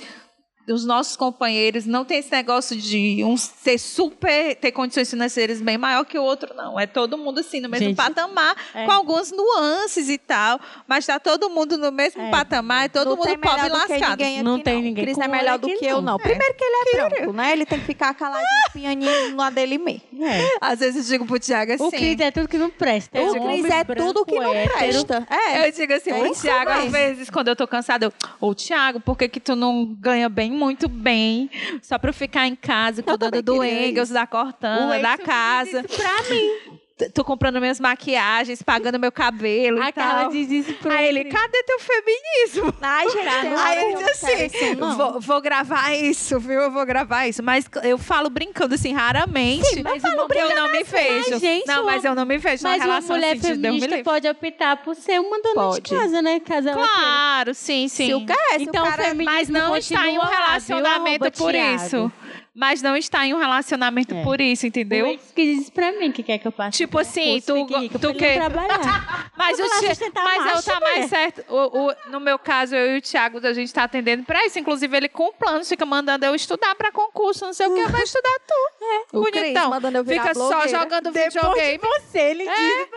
os nossos companheiros, não tem esse negócio de um ser super, ter condições financeiras bem maior que o outro, não. É todo mundo assim, no mesmo Gente, patamar, é. com algumas nuances e tal, mas tá todo mundo no mesmo É. patamar, e todo não mundo pobre e que lascado. ninguém aqui, Não tem ninguém Cris é melhor do que eu, não. não. Primeiro que ele é branco, né? Ele tem que ficar caladinho, pianinho na dele mesmo. É. Às vezes eu digo pro Thiago assim. O Cris é tudo que não presta. O É Cris é tudo que não hétero. presta. É. Eu digo assim, É pro isso Thiago, às vezes, quando eu tô cansada, eu, ô Thiago, por que, que tu não ganha bem, muito bem, só pra eu ficar em casa, cuidando do Engels, da Cortana, da casa. pra mim. Tô comprando minhas maquiagens, pagando meu cabelo A. Carla diz isso pra Aí ele, cadê teu feminismo? Ai, gente, Aí ele eu diz assim. Vou, vou gravar isso, viu? Eu vou gravar isso. Mas eu falo brincando assim, raramente. mas eu, uma mulher não me vejo. Mas, gente, não, mas eu não me vejo Mas uma mulher assim, feminista pode optar por ser uma dona Pode. de casa, né? Queira. Claro, sim, sim. Se o cara, se Então, o cara Mas não está em um relacionamento por isso. Mas não está em um relacionamento É. por isso, O entendeu? ex que diz pra mim que quer que eu passe. Tipo assim, tu, rica tu pra ele que... não trabalhar. Mas, o sustentar mas eu tá mais certo. O, o- no meu caso, eu e o Thiago, a gente tá atendendo pra isso. Inclusive, ele com planos, fica mandando eu estudar pra concurso, não sei o que, vai estudar tu. O Cris Bonitão. mandando eu virar Fica só blogueira. jogando Depois de videogame. você, ele diz.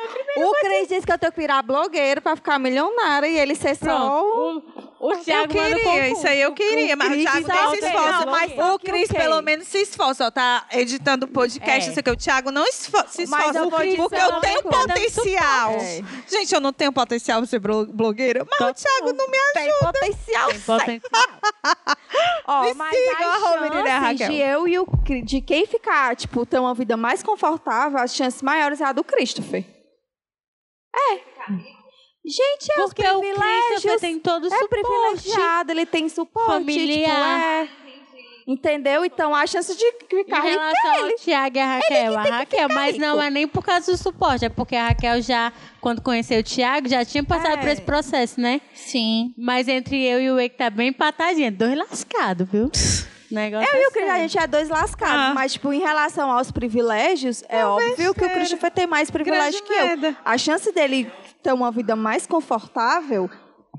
O Cris disse que eu tenho que virar blogueiro pra ficar milionária e ele ser só. Pronto. O, o Eu Thiago manda queria, isso aí eu queria, mas o Cris Thiago só nem se tem esforça. não, Mas mas o Cris, pelo menos, se esforça. Ó, tá editando podcast, É. não sei o que. O Thiago não esfo- se Mas esforça. eu vou dizer porque eu tenho potencial. É. Gente, eu não tenho potencial pra ser blo- blogueira, mas o Thiago não me Tem ajuda. potencial, Tem sim. potencial. Ó, Me mas siga, as Raquel. de eu e o de quem ficar, tipo, ter uma vida mais confortável, as chances maiores é a do Christopher. É. Gente, é os Porque o privilégios. Christopher tem todo o é suporte. privilegiado, ele tem suporte. Familiar. Tipo, é. Entendeu? Então a chance de ficar Em rico relação é ao ele. Thiago e a Raquel, a Raquel, mas rico. não é nem por causa do suporte, é porque a Raquel já, quando conheceu o Thiago, já tinha passado É. por esse processo, né? Sim. Mas entre eu e o Eike tá bem empatadinha, dois lascados, viu? Negócio Eu e é o Cris, a gente é dois lascados, Ah. mas, tipo, em relação aos privilégios, é óbvio que o Christopher tem mais privilégio Grande que eu. merda. A chance dele ter uma vida mais confortável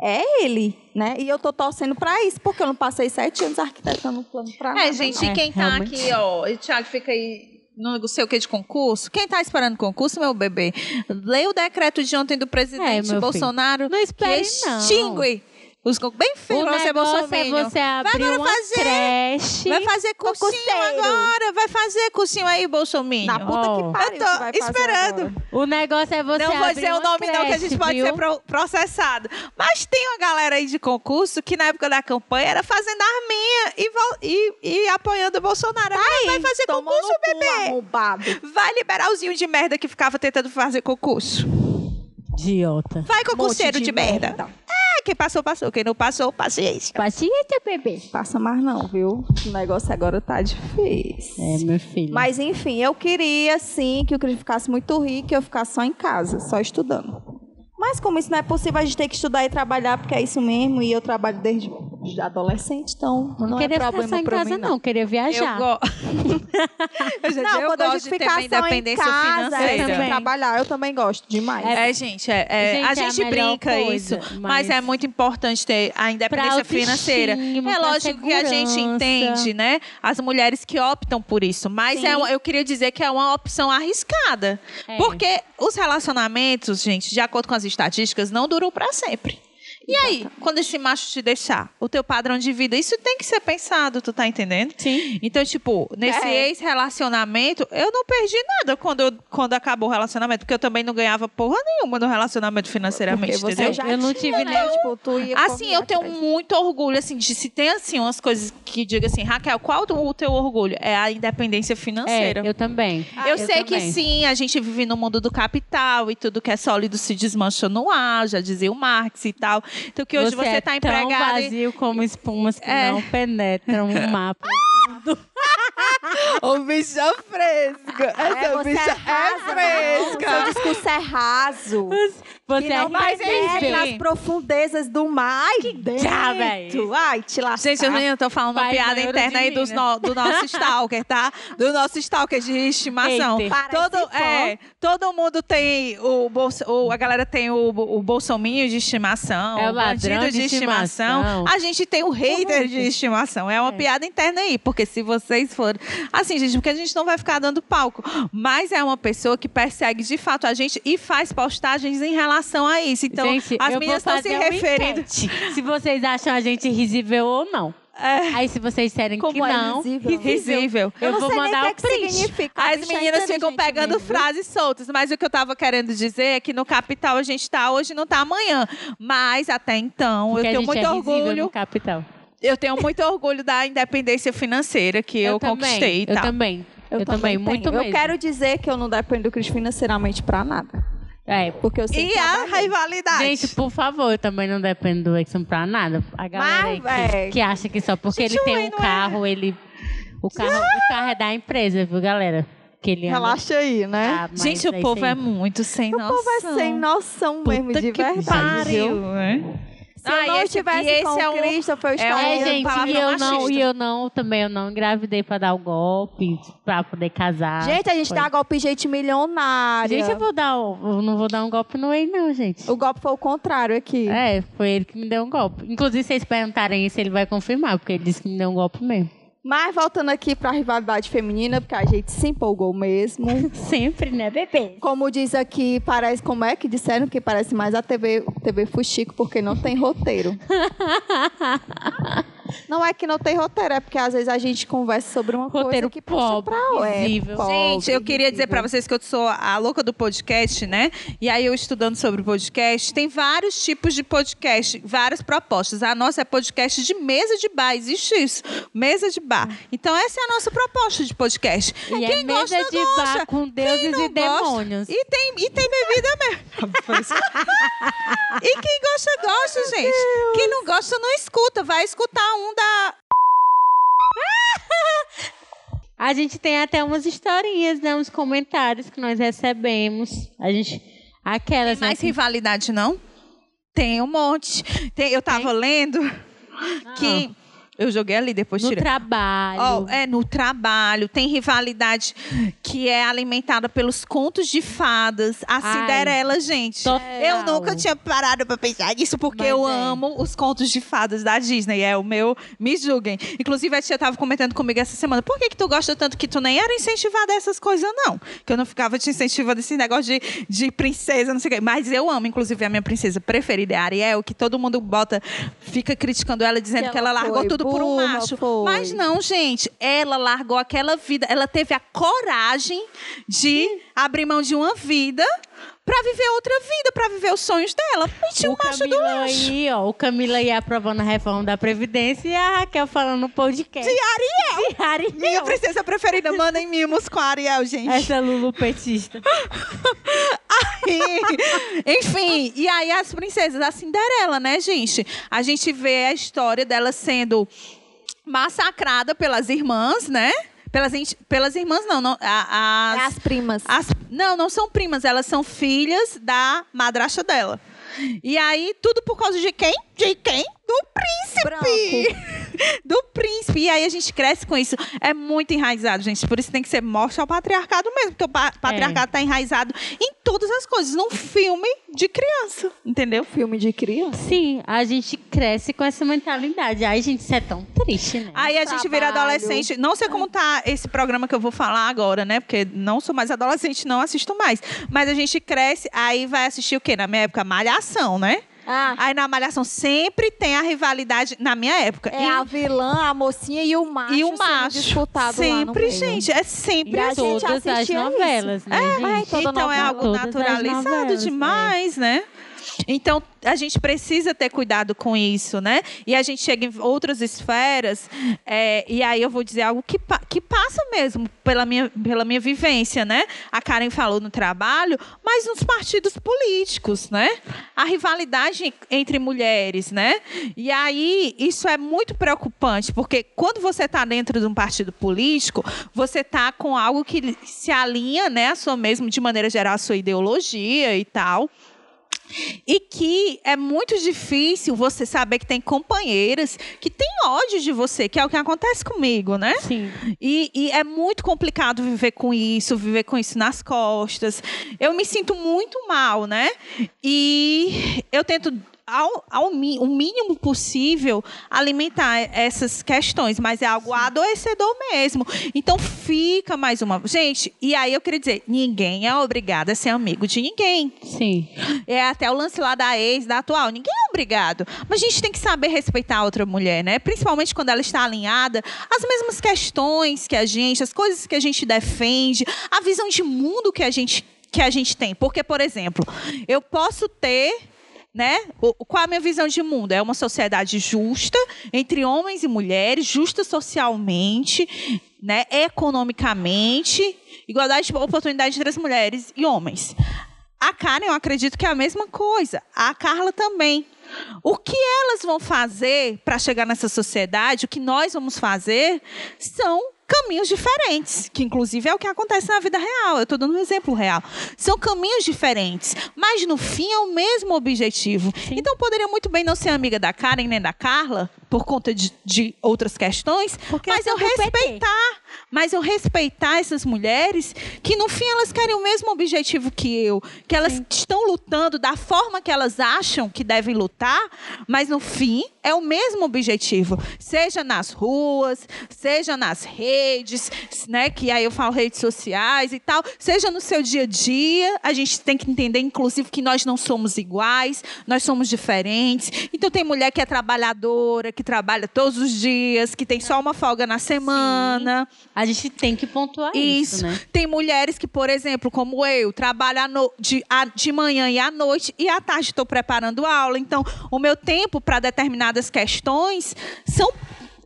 é ele, né? E eu tô torcendo pra isso, porque eu não passei sete anos arquitetando um plano pra nada. É, gente, não. e quem É, tá realmente. aqui, ó, e o Thiago fica aí não sei o que de concurso. Quem tá esperando concurso, meu bebê? Leia o decreto de ontem do É, presidente meu Bolsonaro Não espere, que não. extingue os. Bem feio O pra você, negócio é você abrir agora uma fazer. creche. Vai fazer cursinho agora. Vai fazer cursinho aí, Bolsonaro. Na puta Ó. que pariu. Eu tô vai esperando. agora. O negócio é você Não vou dizer o nome, não, que a gente creche, pode viu? ser pro- processado. Mas tem uma galera aí de concurso que na época da campanha era fazendo arminha e, e, e apoiando o Bolsonaro. Agora vai fazer concurso, bebê. arrombado. Vai liberalzinho de merda que ficava tentando fazer concurso. Idiota. Vai concurseiro Monte de, merda. É, quem passou, passou. Quem não passou, paciência. Paciência, bebê. Passa mais não, viu? O negócio agora tá difícil. É, meu filho. Mas enfim, eu queria sim que o Cris ficasse muito rico e eu ficasse só em casa, só estudando. Mas como isso não é possível, a gente tem que estudar e trabalhar, porque é isso mesmo, e eu trabalho desde adolescente, então Não, não, é queria ficar problema só em pra casa, mim, não. Queria viajar. Eu, go... eu, já Não, disse, eu quando a gosto de ter minha justificação é em independência casa, é financeira. também. trabalhar, eu também gosto demais. É, gente, é, é, Gente, a é a gente melhor brinca coisa, isso, mas... mas é muito importante ter a independência financeira. É lógico que a gente entende, né? As mulheres que optam por isso, mas é eu queria dizer que é uma opção arriscada. É. Porque os relacionamentos, gente, de acordo com as estatísticas, não duram para sempre. E aí, quando esse macho te deixar, o teu padrão de vida, isso tem que ser pensado, tu tá entendendo? Sim. Então, tipo, nesse É. ex-relacionamento, eu não perdi nada quando, eu- quando acabou o relacionamento, porque eu também não ganhava porra nenhuma no relacionamento financeiramente, Porque você entendeu? já Eu não tive né? nem- Tipo, tu ia Assim, eu tenho atrás. muito orgulho, assim, de se tem, assim, umas coisas que diga assim, Raquel, qual o teu orgulho? É a independência financeira. É, eu também. Eu sei que também. sim, a gente vive no mundo do capital e tudo que é sólido se desmancha no ar, já dizia o Marx e tal. Então que hoje você, é tá tão empregado e- vazio como espumas que É. não penetram o mapa. Ô, bicha fresca! É, você é raso, não, Seu discurso é raso. Você que não é ver nas profundezas do mar. Ai, que já, véi. Ai, te lascar. Gente, eu nem tô falando uma Vai, piada maior interna aí dos né? no- do nosso stalker, tá? Do nosso stalker de estimação. Eita. Todo, é, todo mundo tem o, bolso, o- a galera tem o, o bolsominho de estimação, É o bandido de, de estimação. estimação. A gente tem o hater de estimação. É uma piada interna aí, porque se vocês forem. Assim, gente, porque a gente não vai ficar dando palco. Mas é uma pessoa que persegue de fato a gente e faz postagens em relação a isso. Então, Gente, as eu meninas estão se referindo. Se vocês acham a gente risível ou não. Aí se vocês disserem que Como é não, risível? Risível. eu, não vou sei nem mandar o o que, que print. significa. As é meninas ficam pegando mesmo, frases soltas, mas o que eu tava querendo dizer é que no capital a gente tá hoje não tá amanhã. Mas até então Porque eu a tenho gente muito é orgulho. no capital. Eu tenho muito orgulho da independência financeira que eu, também, conquistei Eu também. Eu, também, muito tenho. mesmo. Eu quero dizer que eu não dependo do Cris financeiramente pra nada. É, Porque eu sempre E a trabalhei. Gente, rivalidade. por favor, eu também não dependo do Exxon pra nada. A galera aí Mas, que, véi. que acha que só porque Gente, ele tem um é? carro, ele. O carro, o carro é da empresa, viu, galera? Que ele Relaxa aí, né? Ah, Gente, o povo é muito sem o noção. povo é sem noção mesmo, Puta de verdade. Pariu, viu? né? Se eu não esse- estivesse e esse com é o Christopher, eu é estaria... É, gente, e eu não, e eu não, também eu não engravidei pra dar o golpe, pra poder casar. Gente, a gente Foi. dá golpe de gente milionária. Gente, eu vou dar, o- eu não vou dar um golpe no Ei, não, gente. O golpe foi o contrário aqui. É, foi ele que me deu um golpe. Inclusive, se vocês perguntarem isso, ele vai confirmar, porque ele disse que me deu um golpe mesmo. Mas voltando aqui pra rivalidade feminina, porque a gente se empolgou mesmo. Sempre, né, bebê? Como diz aqui, parece. Como é que disseram que parece mais a TV, TV Fuxico, porque não tem roteiro. não é que não tem roteiro, é porque às vezes a gente conversa sobre uma Roteiro coisa que puxa pobre, pra é, pobre, Gente, eu queria dizer pra visível. vocês que eu sou a louca do podcast, né? E aí eu estudando sobre podcast, tem vários tipos de podcast, várias propostas. A nossa é podcast de mesa de bar, existe isso, mesa de bar. Então essa é a nossa proposta de podcast. E Quem é gosta, mesa de gosta. bar com Quem deuses não e gosta- demônios. E tem, e tem bebida mesmo. e quem gosta, gosta, gente. Quem não gosta, não escuta. Vai escutar um da. A gente tem até umas historinhas, né? Uns comentários que nós recebemos. A gente. Tem Aquelas. né, mais que- rivalidade, não? Tem um monte. Tem- eu tava lendo que. Eu joguei ali, depois no tirei. trabalho. Ó, é no trabalho, tem rivalidade que é alimentada pelos contos de fadas. A Ai, Cinderela, gente. total. Eu nunca tinha parado pra pensar nisso, porque Mas eu é. amo os contos de fadas da Disney. É o meu. Me julguem. Inclusive, a tia tava comentando comigo essa semana. Por que, que tu gosta tanto que tu nem era incentivada a essas coisas, não? Que eu não ficava te incentivando esse negócio de, de princesa, não sei o quê. Mas eu amo, inclusive, a minha princesa preferida é a Ariel, que todo mundo bota, fica criticando ela, dizendo que, Que ela, ela largou tudo por um macho. foi. Mas não, gente. Ela largou aquela vida. Ela teve a coragem de abrir mão de uma vida pra viver outra vida, pra viver os sonhos dela. Um o macho do Camila macho. aí, ó. O Camila aí aprovando a reforma da Previdência e a Raquel falando no podcast. De Ariel. De Ariel. Minha princesa preferida. Mandem mimos com a Ariel, gente. Essa Lulu petista. Enfim, e aí as princesas, a Cinderela, né, gente? A gente vê a história dela sendo massacrada pelas irmãs, né? Pelas, pelas irmãs, não, não a- É as, as primas. as- não, não são primas, elas são filhas da madrasta dela. E aí, tudo por causa de quem? De quem? Do príncipe! Do príncipe. E aí a gente cresce com isso. É muito enraizado, gente. Por isso tem que ser morte ao patriarcado mesmo. Porque o pa patriarcado está enraizado em todas as coisas. Num filme de criança. Entendeu? Filme de criança. Sim, a gente cresce com essa mentalidade. Ai, gente, isso é tão triste, né? Aí a gente vira adolescente. Não sei como tá esse programa que eu vou falar agora, né? Porque não sou mais adolescente, não assisto mais. Mas a gente cresce, aí vai assistir o quê? Na minha época, Malhação, né? Ah, Aí na Malhação sempre tem a rivalidade, na minha época. é em- a vilã, a mocinha e o macho e o sendo macho. disputado lá no sempre, meio. gente. É sempre E a assim. gente Todas as assistia novelas, né, É, gente? então é algo as naturalizado novelas, demais, né? Então, a gente precisa ter cuidado com isso, né? E a gente chega em outras esferas, é, e aí eu vou dizer algo que, que passa mesmo pela minha, pela minha vivência, né? A Karen falou no trabalho, mas nos partidos políticos, né? A rivalidade entre mulheres, né? E aí, isso é muito preocupante, porque quando você está dentro de um partido político, você está com algo que se alinha, né, a sua mesmo, de maneira geral, a sua ideologia e tal. E que é muito difícil você saber que tem companheiras que têm ódio de você, que é o que acontece comigo, né? Sim. E, e é muito complicado viver com isso, viver com isso nas costas. Eu me sinto muito mal, né? E eu tento. Ao, ao o mínimo possível alimentar essas questões, mas é algo adoecedor mesmo. Então fica mais uma. Gente, e aí eu queria dizer: ninguém é obrigado a ser amigo de ninguém. Sim. É até o lance lá da ex, da atual. Ninguém é obrigado. Mas a gente tem que saber respeitar a outra mulher, né? Principalmente quando ela está alinhada às mesmas questões que a gente, as coisas que a gente defende, a visão de mundo que a gente, que a gente tem. Porque, por exemplo, eu posso ter. Né? O- qual a minha visão de mundo? É uma sociedade justa entre homens e mulheres, justa socialmente, né? economicamente, igualdade de oportunidade entre as mulheres e homens. A Karen, eu acredito que é a mesma coisa. A Carla também. O que elas vão fazer para chegar nessa sociedade, o que nós vamos fazer, são caminhos diferentes, que inclusive é o que acontece na vida real. Eu estou dando um exemplo real. São caminhos diferentes, mas no fim é o mesmo objetivo. Então poderia muito bem não ser amiga da Karen nem da Carla, por conta de, de outras questões, Porque mas são eu respeitar mas eu respeitar essas mulheres que no fim elas querem o mesmo objetivo que eu, que elas estão lutando da forma que elas acham que devem lutar, mas no fim é o mesmo objetivo, seja nas ruas, seja nas redes, né, que aí eu falo redes sociais e tal, seja no seu dia a dia, a gente tem que entender inclusive que nós não somos iguais, nós somos diferentes. Então tem mulher que é trabalhadora, que trabalha todos os dias, que tem só uma folga na semana. A gente tem que pontuar isso, Isso. né? Tem mulheres que, por exemplo, como eu, trabalho no- de, a- de manhã e à noite e à tarde estou preparando aula. Então, o meu tempo para determinadas questões são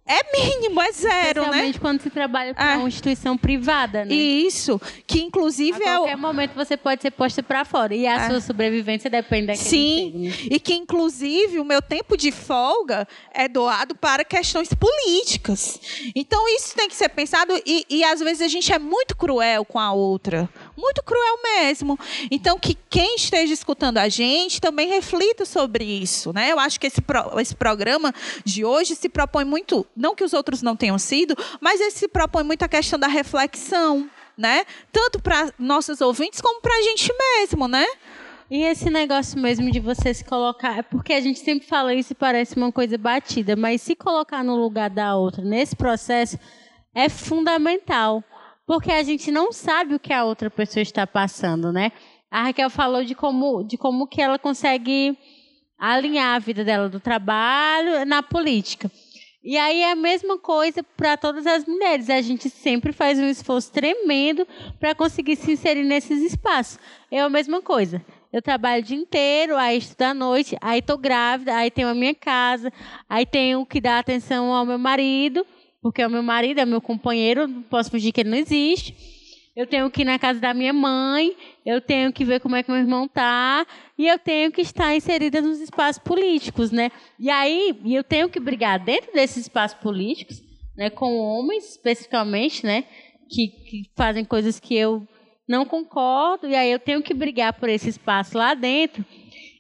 é mínimo, é zero, né? Especialmente quando se trabalha para É. uma instituição privada, né? Isso, que inclusive A é o, qualquer momento você pode ser posta para fora. E a sua sobrevivência depende daquele Sim, emprego, né? e que inclusive o meu tempo de folga é doado para questões políticas. Então isso tem que ser pensado e, e às vezes a gente é muito cruel com a outra, muito cruel mesmo. Então que quem esteja escutando a gente também reflita sobre isso, né? Eu acho que esse, pro- esse programa de hoje se propõe muito, não que os outros não tenham sido, mas ele se propõe muito a questão da reflexão. Né? Tanto para nossos ouvintes como para a gente mesmo, né? E esse negócio mesmo de você se colocar. É porque a gente sempre fala isso e parece uma coisa batida, mas se colocar no lugar da outra nesse processo é fundamental. Porque a gente não sabe o que a outra pessoa está passando, né? A Raquel falou de como, de como que ela consegue alinhar a vida dela do trabalho na política. E aí é a mesma coisa para todas as mulheres. A gente sempre faz um esforço tremendo para conseguir se inserir nesses espaços. É a mesma coisa. Eu trabalho o dia inteiro, aí estudo à noite, aí estou grávida, aí tenho a minha casa, aí tenho que dar atenção ao meu marido, porque é o meu marido, é meu companheiro, não posso fingir que ele não existe. Eu tenho que ir na casa da minha mãe, eu tenho que ver como é que meu irmão tá, e eu tenho que estar inserida nos espaços políticos, né? E aí, eu tenho que brigar dentro desses espaços políticos, né, com homens especificamente, né, que, que fazem coisas que eu não concordo, e aí eu tenho que brigar por esse espaço lá dentro.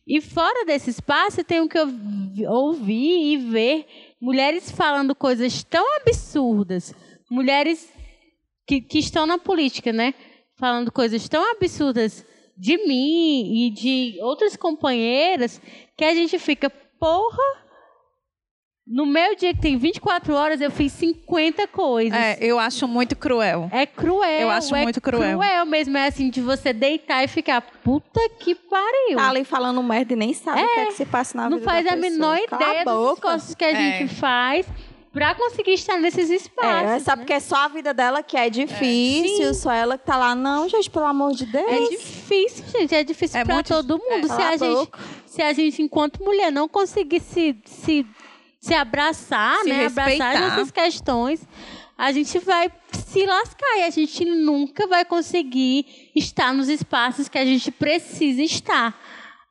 E fora desse espaço, eu tenho que ouvi- ouvir e ver mulheres falando coisas tão absurdas, mulheres que, que estão na política, né? Falando coisas tão absurdas de mim e de outras companheiras que a gente fica, porra. No meu dia que tem 24 horas, eu fiz 50 coisas. É, eu acho muito cruel. É cruel. Eu acho é muito cruel. cruel mesmo. É assim, de você deitar e ficar, puta que pariu. Tá ali falando merda e nem sabe o que é que se passa na Não vida faz da a menor pessoa. Cala ideia a dos esforços que a É. gente faz pra conseguir estar nesses É, espaços. sabe né? porque é só a vida dela que é difícil, só ela que tá lá. Não, gente, pelo amor de Deus. É difícil, gente. É difícil É pra muito- todo mundo. é. se, a a gente, se a gente, enquanto mulher, não conseguir se, se, se abraçar, Se né? Abraçar respeitar. essas questões, a gente vai se lascar e a gente nunca vai conseguir estar nos espaços que a gente precisa estar.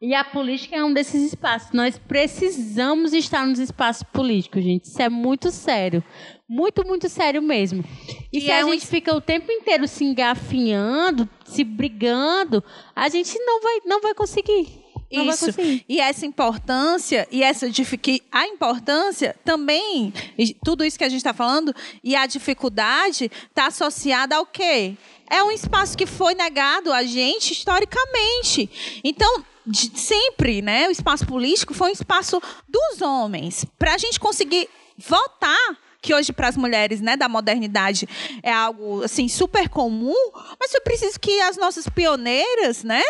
E a política é um desses espaços. Nós precisamos estar nos espaços políticos, gente. Isso é muito sério. Muito, muito sério mesmo. E, E se é a um gente fica o tempo inteiro se engafinhando, se brigando, a gente não vai, não vai conseguir. Não Isso. E essa importância, e essa dific- a importância também, e tudo isso que a gente está falando, e a dificuldade está associada ao quê? É um espaço que foi negado a gente historicamente. Então, de- sempre, né, o espaço político foi um espaço dos homens. Para a gente conseguir votar, que hoje para as mulheres né, da modernidade é algo assim super comum, mas foi preciso que as nossas pioneiras, né?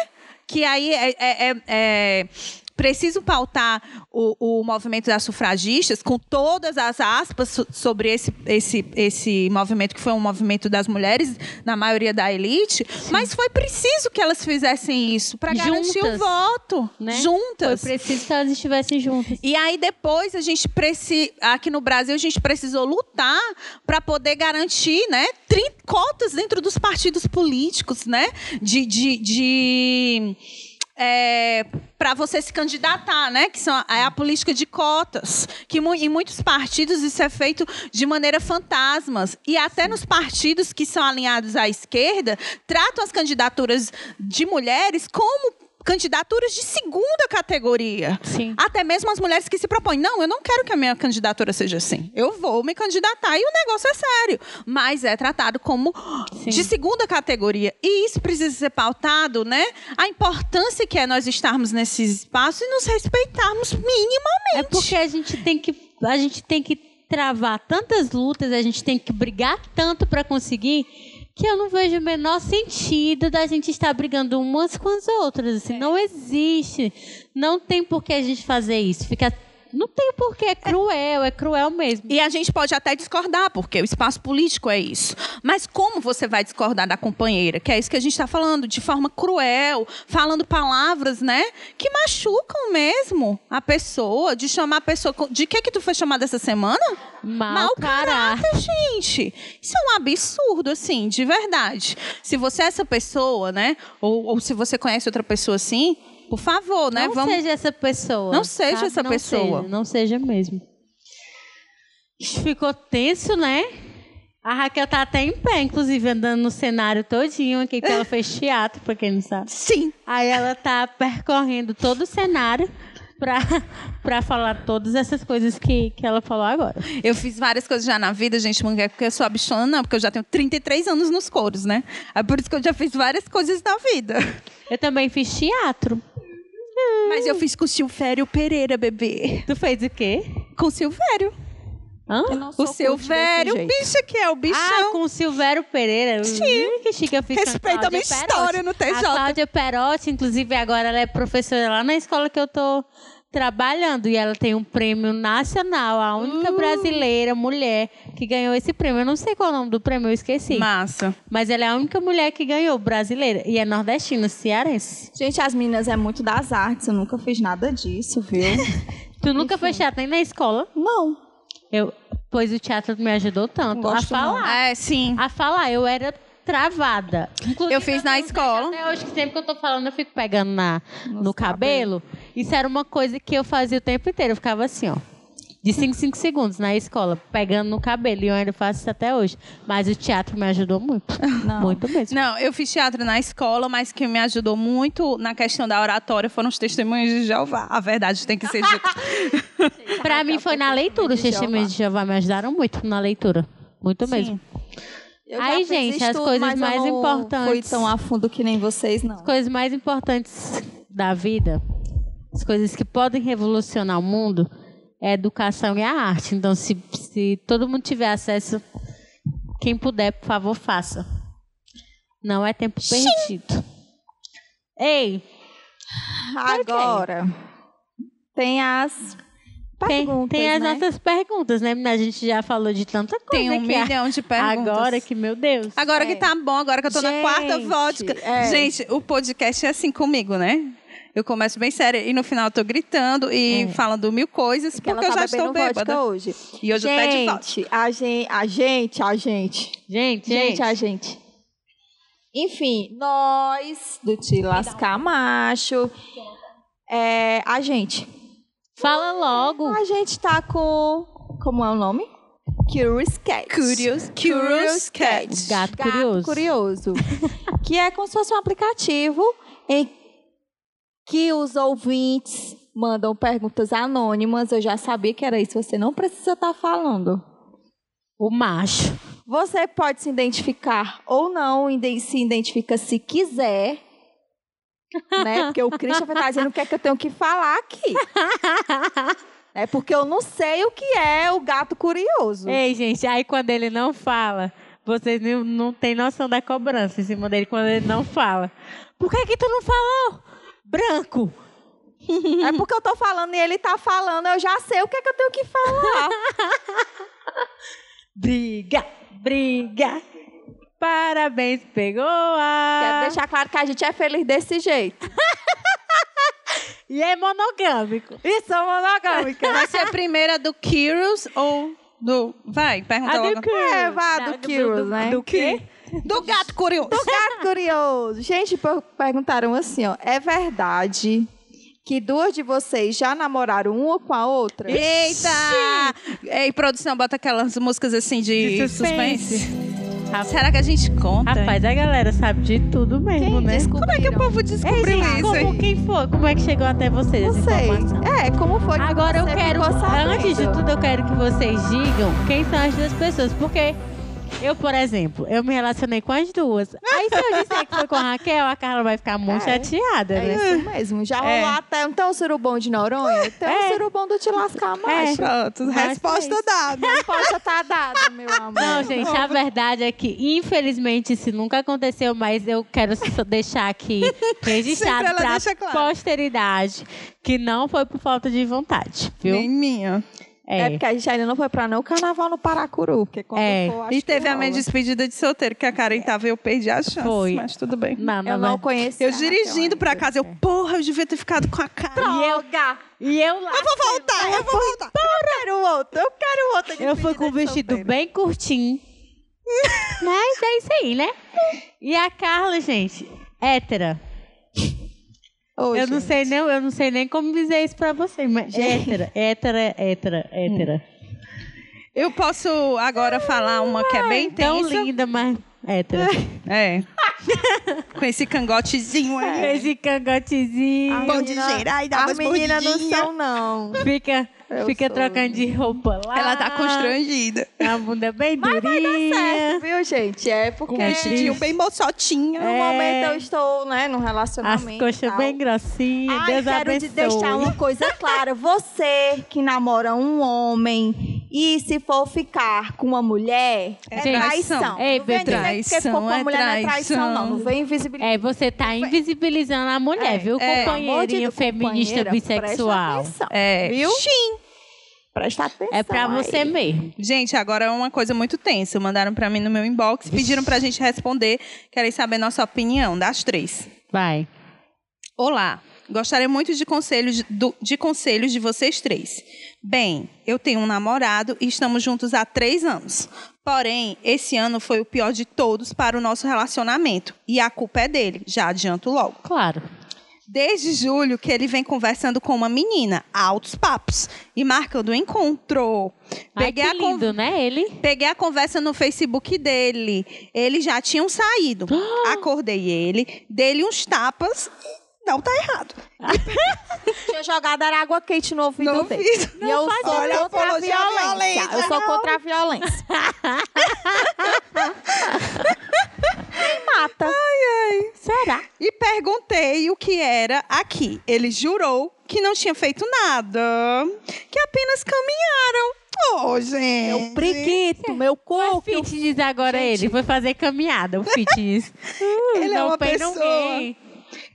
Que aí é, é- é- é preciso pautar o, o movimento das sufragistas com todas as aspas so- sobre esse, esse, esse movimento que foi um movimento das mulheres, na maioria da elite, mas foi preciso que elas fizessem isso para garantir o voto, né? juntas. Foi preciso que elas estivessem juntas. E aí depois a gente precisa, aqui no Brasil a gente precisou lutar para poder garantir, né, 30 cotas dentro dos partidos políticos, né, de, de, de para você se candidatar, né? Que são é a política de cotas, que mu- em muitos partidos isso é feito de maneira fantasmas e até nos partidos que são alinhados à esquerda tratam as candidaturas de mulheres como candidaturas de segunda categoria. Sim. Até mesmo as mulheres que se propõem, não, eu não quero que a minha candidatura seja assim. Eu vou me candidatar e o negócio é sério. Mas é tratado como de segunda categoria. E isso precisa ser pautado, né? A importância que é nós estarmos nesses espaços e nos respeitarmos minimamente. É porque a gente tem que a gente tem que travar tantas lutas, a gente tem que brigar tanto para conseguir que eu não vejo o menor sentido da gente estar brigando umas com as outras. Assim, Não existe. Não tem por que a gente fazer isso. Fica, não tem por que. É cruel, é cruel mesmo. E a gente pode até discordar, porque o espaço político é isso. Mas como você vai discordar da companheira? Que é isso que a gente está falando, de forma cruel, falando palavras, né? Que machucam mesmo a pessoa, de chamar a pessoa. De que que tu foi chamada essa semana? Mau caráter. gente. Isso é um absurdo, assim, de verdade. Se você é essa pessoa, né? Ou, ou se você conhece outra pessoa assim, por favor, né? Não Vamos. seja essa pessoa. Não seja sabe? essa Não pessoa. seja, não seja mesmo. Ficou tenso, né? A Raquel tá até em pé, inclusive, andando no cenário todinho aqui, que ela fez teatro, pra quem não sabe. Sim. Aí ela tá percorrendo todo o cenário pra, pra falar todas essas coisas que, que ela falou agora. Eu fiz várias coisas já na vida, gente, não é porque eu sou a bichona, não, porque eu já tenho 33 anos nos coros, né? É por isso que eu já fiz várias coisas na vida. Eu também fiz teatro. Mas eu fiz com o Silvério Pereira, bebê. Tu fez o quê? Com o Silvério. Hã? Eu não sou O Silvério, o bicho que é o bichão. Ah, com o Silvério Pereira. Sim. Que chique, eu fiz com a Respeita a Cláudia minha Perotti. história no TJ. A Cláudia Perotti, inclusive, agora ela é professora lá na escola que eu tô trabalhando. E ela tem um prêmio nacional, a única Uh. brasileira mulher que ganhou esse prêmio. Eu não sei qual é o nome do prêmio, eu esqueci. Massa. Mas ela é a única mulher que ganhou, brasileira. E é nordestina, cearense. Gente, as meninas é muito das artes. Eu nunca fiz nada disso, viu? Tu nunca fez teatro nem na escola? não. Eu, pois o teatro me ajudou tanto a gosto, não. falar. É, sim. A falar, eu era travada. Inclusive, Eu fiz na escola. Até hoje, que sempre que eu tô falando, eu fico pegando na, no cabelo. Isso era uma coisa que eu fazia o tempo inteiro. Eu ficava assim, ó. De 5 em 5 segundos na escola, pegando no cabelo. E eu ainda faço isso até hoje. Mas o teatro me ajudou muito. Muito mesmo. Não, eu fiz teatro na escola, mas que me ajudou muito na questão da oratória foram os testemunhos de Jeová. A verdade tem que ser dita. Pra mim foi na leitura. Os testemunhos de Jeová me ajudaram muito na leitura. Muito mesmo. Eu Aí, gente, as estudo, coisas mais não importantes. Fui tão a fundo que nem vocês, não. As coisas mais importantes da vida, as coisas que podem revolucionar o mundo, é a educação e a arte. Então, se, se todo mundo tiver acesso, quem puder, por favor, faça. Não é tempo perdido. Ei, Agora, tem as perguntas, tem as né? nossas perguntas, né? A gente já falou de tanta coisa Tem um a- milhão de perguntas. Agora que, meu Deus. Agora É. que tá bom, agora que eu tô na Gente, quarta vodka. é. Gente, o podcast é assim comigo, né? Eu começo bem séria e no final eu tô gritando e falando mil coisas Que ela porque eu tá já estou bêbada. hoje. E hoje eu tô de gente, a gente, a gente, a gente, Gente, gente, gente. a gente. Enfim, nós do Te Lascar Macho, é, a gente. Fala logo. A gente tá com, como é o nome? Curious Cat. Curious, Curious Cat. Gato, Gato curioso. Curioso. que é como se fosse um aplicativo em que os ouvintes mandam perguntas anônimas. Eu já sabia que era isso, você não precisa estar falando. O macho. Você pode se identificar ou não, se identifica se quiser. Né? Porque o Christopher tá dizendo o que é que eu tenho que falar aqui. É porque eu não sei o que é o gato curioso. Ei, gente, aí quando ele não fala, vocês não, não têm noção da cobrança em cima dele quando ele não fala. Por que que tu não falou? Branco. É porque eu tô falando e ele tá falando, eu já sei o que é que eu tenho que falar. Briga, briga. Parabéns, pegou a... Quero deixar claro que a gente é feliz desse jeito. E é monogâmico. E sou monogâmica. Vai ser a primeira do Curious ou do... Vai, pergunta A do logo. Curious. É, vá, do Curious, né? Do quê? Do gato curioso. Gato curioso. Gente, per- perguntaram assim, ó. É verdade que duas de vocês já namoraram uma com a outra? Eita! Ei, produção, bota aquelas músicas assim de, De suspense. suspense. Será que a gente conta? Rapaz, a galera sabe de tudo mesmo, né? como é que o povo descobriu gente, isso? como, quem foi? Como é que chegou até vocês Não essa sei. informação? É, como foi que Agora eu quero, antes de tudo, eu quero que vocês digam quem são as duas pessoas, porque eu, por exemplo, eu me relacionei com as duas. Aí se eu disser que foi com a Raquel, a Carla vai ficar muito É. chateada, É né? isso mesmo. Já É. rolou até. Então, o surubom de Noronha? Tem É. o surubom do Te Lascar Mais. Pronto, Mas resposta foi dada. Resposta tá dada, meu amor. Não, gente, a verdade é que, infelizmente, isso nunca aconteceu, mas eu quero só deixar aqui registrado pra claro. posteridade que não foi por falta de vontade, viu? Nem minha. É porque a gente ainda não foi pra nenhum carnaval no Paracuru. Porque quando É. for, acho E que teve a minha despedida de solteiro, que a Karen tava e eu perdi a chance. Foi. Mas tudo bem. Não, Eu não, não conheci. Eu dirigindo pra casa, eu, porra, eu devia ter ficado com a cara. Droga! E eu lá. Eu vou voltar, eu vou voltar. Eu quero outro, eu quero outro. Eu fui com o vestido bem curtinho. Mas é isso aí, né? E a Carla, gente, hétera. Eu não sei nem, eu não sei nem como dizer isso pra vocês, mas hétera, hétera, hétera, hétera. Eu posso agora falar uma que é bem Tão tensa. linda, mas hétera. É. com esse cangotezinho aí. Esse cangotezinho. Bom de gerar e dá As meninas não são, não. Fica, Eu fica sou. trocando de roupa lá. Ela tá constrangida. A bunda bem durinha. Certo, viu, gente? É porque Com Um vestidinho bem moçotinho. no É. momento eu estou, né, num As relacionamento. e coxas tal. bem grossinhas. Ai, Deus quero te abençoe. deixar uma coisa clara. Você que namora um homem e se for ficar com uma mulher, é Gente, traição. ei, não vem dizer que traição, ficou com uma é mulher não é traição, não. traição. Não vem invisibilizar. É, você tá invisibilizando a mulher, É, viu? é. Companheirinho feminista bissexual. Presta atenção, É. viu? Presta atenção. É pra você aí. mesmo. Gente, agora é uma coisa muito tensa. Mandaram pra mim no meu inbox, pediram pra gente responder. Querem saber nossa opinião das três. Vai. Olá, gostaria muito de conselhos de, de conselhos de vocês três. Bem, eu tenho um namorado e estamos juntos há três anos. Porém, esse ano foi o pior de todos para o nosso relacionamento. E a culpa é dele, já adianto logo. Claro. Desde julho que ele vem conversando com uma menina, altos papos, e marcando um encontro. Ai, Peguei que a con- lindo, né, ele? Peguei a conversa no Facebook dele. Eles já tinham saído. Acordei ele, dei-lhe uns tapas. Não tá errado. Tinha jogado era água quente no ouvido No dele. ouvido. E eu sou Olha contra a violência. violência. Eu sou contra a violência. Quem mata? Será? E perguntei o que era aqui. Ele jurou que não tinha feito nada. Que apenas caminharam. Ô, gente. Meu priquito, meu O coco. fitness agora ele foi fazer caminhada, o fitness. Uh, Ele é não uma pain, pessoa- gain.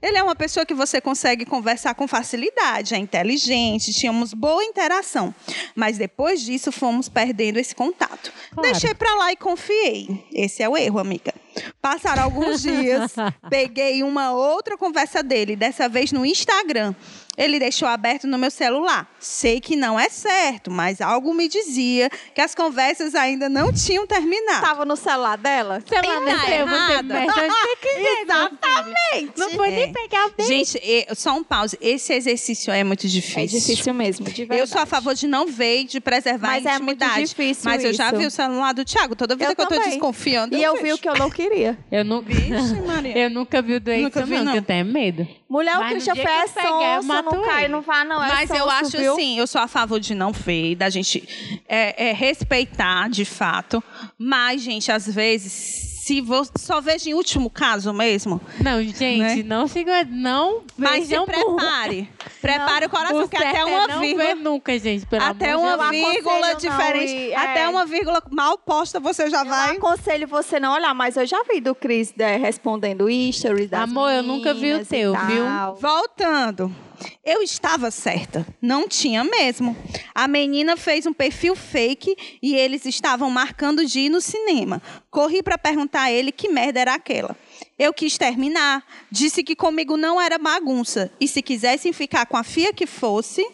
Ele é uma pessoa que você consegue conversar com facilidade, é inteligente, tínhamos boa interação. Mas depois disso, fomos perdendo esse contato. Claro. Deixei pra lá e confiei. Esse é o erro, amiga. Passaram alguns dias, peguei uma outra conversa dele, dessa vez no Instagram. Ele deixou aberto no meu celular. Sei que não é certo, mas algo me dizia que as conversas ainda não tinham terminado. Tava no celular dela? Sei lá, Tá desceu, você onde você quiser. Exatamente. Não foi É. nem pegar o dedo. Gente, só um pause. Esse exercício é muito difícil. É difícil mesmo, de verdade. Eu sou a favor de não ver e de preservar Mas a é muito intimidade. difícil Mas eu já isso. vi o celular do Thiago. Toda vida Eu que eu tô desconfiando, E eu vejo. vi o que eu não queria. Eu nunca, Vixe, Maria. eu nunca vi o doente, Nunca vi, não, não. que eu tenho medo. Mulher, Mas o Christian Fé que é eu eu sonso, não cai, não vá, não. É Mas eu sonso, acho viu? assim, eu sou a favor de não ver, da gente é, é, respeitar de fato. Mas, gente, às vezes, se você só vejo em último caso mesmo, Não, gente, Né? não se não mas se prepare. Prepare o coração, O porque até é uma não vírgula. ver nunca, gente, pelo Até amor de uma Deus. vírgula não diferente. ir, é. Até uma vírgula mal posta, você já Eu vai. aconselho você não olhar, mas eu já vi do Cris né, respondendo stories das Amor, eu nunca vi o teu, viu? Voltando. Eu estava certa. Não tinha mesmo. A menina fez um perfil fake e eles estavam marcando de ir no cinema. Corri para perguntar a ele que merda era aquela. Eu quis terminar. Disse que comigo não era bagunça. E se quisessem ficar com a fia que fosse.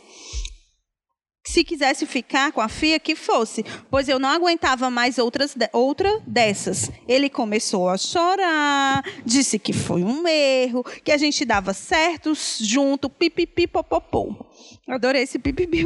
Se quisesse ficar com a fia, que fosse, pois eu não aguentava mais outras outra dessas. Ele começou a chorar, disse que foi um erro, que a gente dava certo junto, pipipi popopô. Adorei esse pipipi.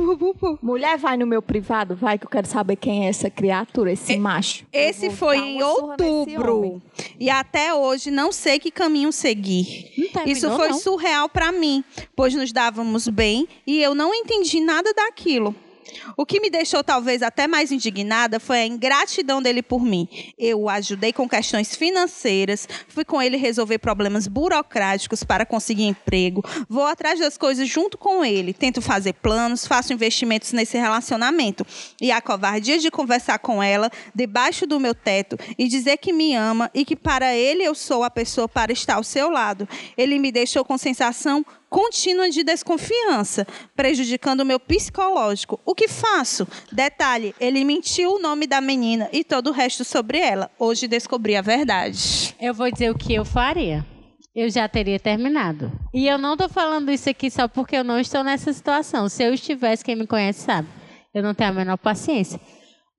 Mulher, vai no meu privado, vai que eu quero saber quem é essa criatura, esse macho. Eu Esse foi em outubro. E até hoje não sei que caminho seguir. Terminou, Isso foi não. surreal para mim, pois nos dávamos bem e eu não entendi nada daquilo. O que me deixou talvez até mais indignada foi a ingratidão dele por mim. Eu o ajudei com questões financeiras, fui com ele resolver problemas burocráticos para conseguir emprego, vou atrás das coisas junto com ele, tento fazer planos, faço investimentos nesse relacionamento. E a covardia de conversar com ela debaixo do meu teto e dizer que me ama e que para ele eu sou a pessoa para estar ao seu lado. Ele me deixou com sensação contínua de desconfiança, prejudicando o meu psicológico. O que faço? Detalhe, ele mentiu o nome da menina e todo o resto sobre ela. Hoje descobri a verdade. Eu vou dizer o que eu faria. Eu já teria terminado. E eu não tô falando isso aqui só porque eu não estou nessa situação. Se eu estivesse, quem me conhece sabe. Eu não tenho a menor paciência.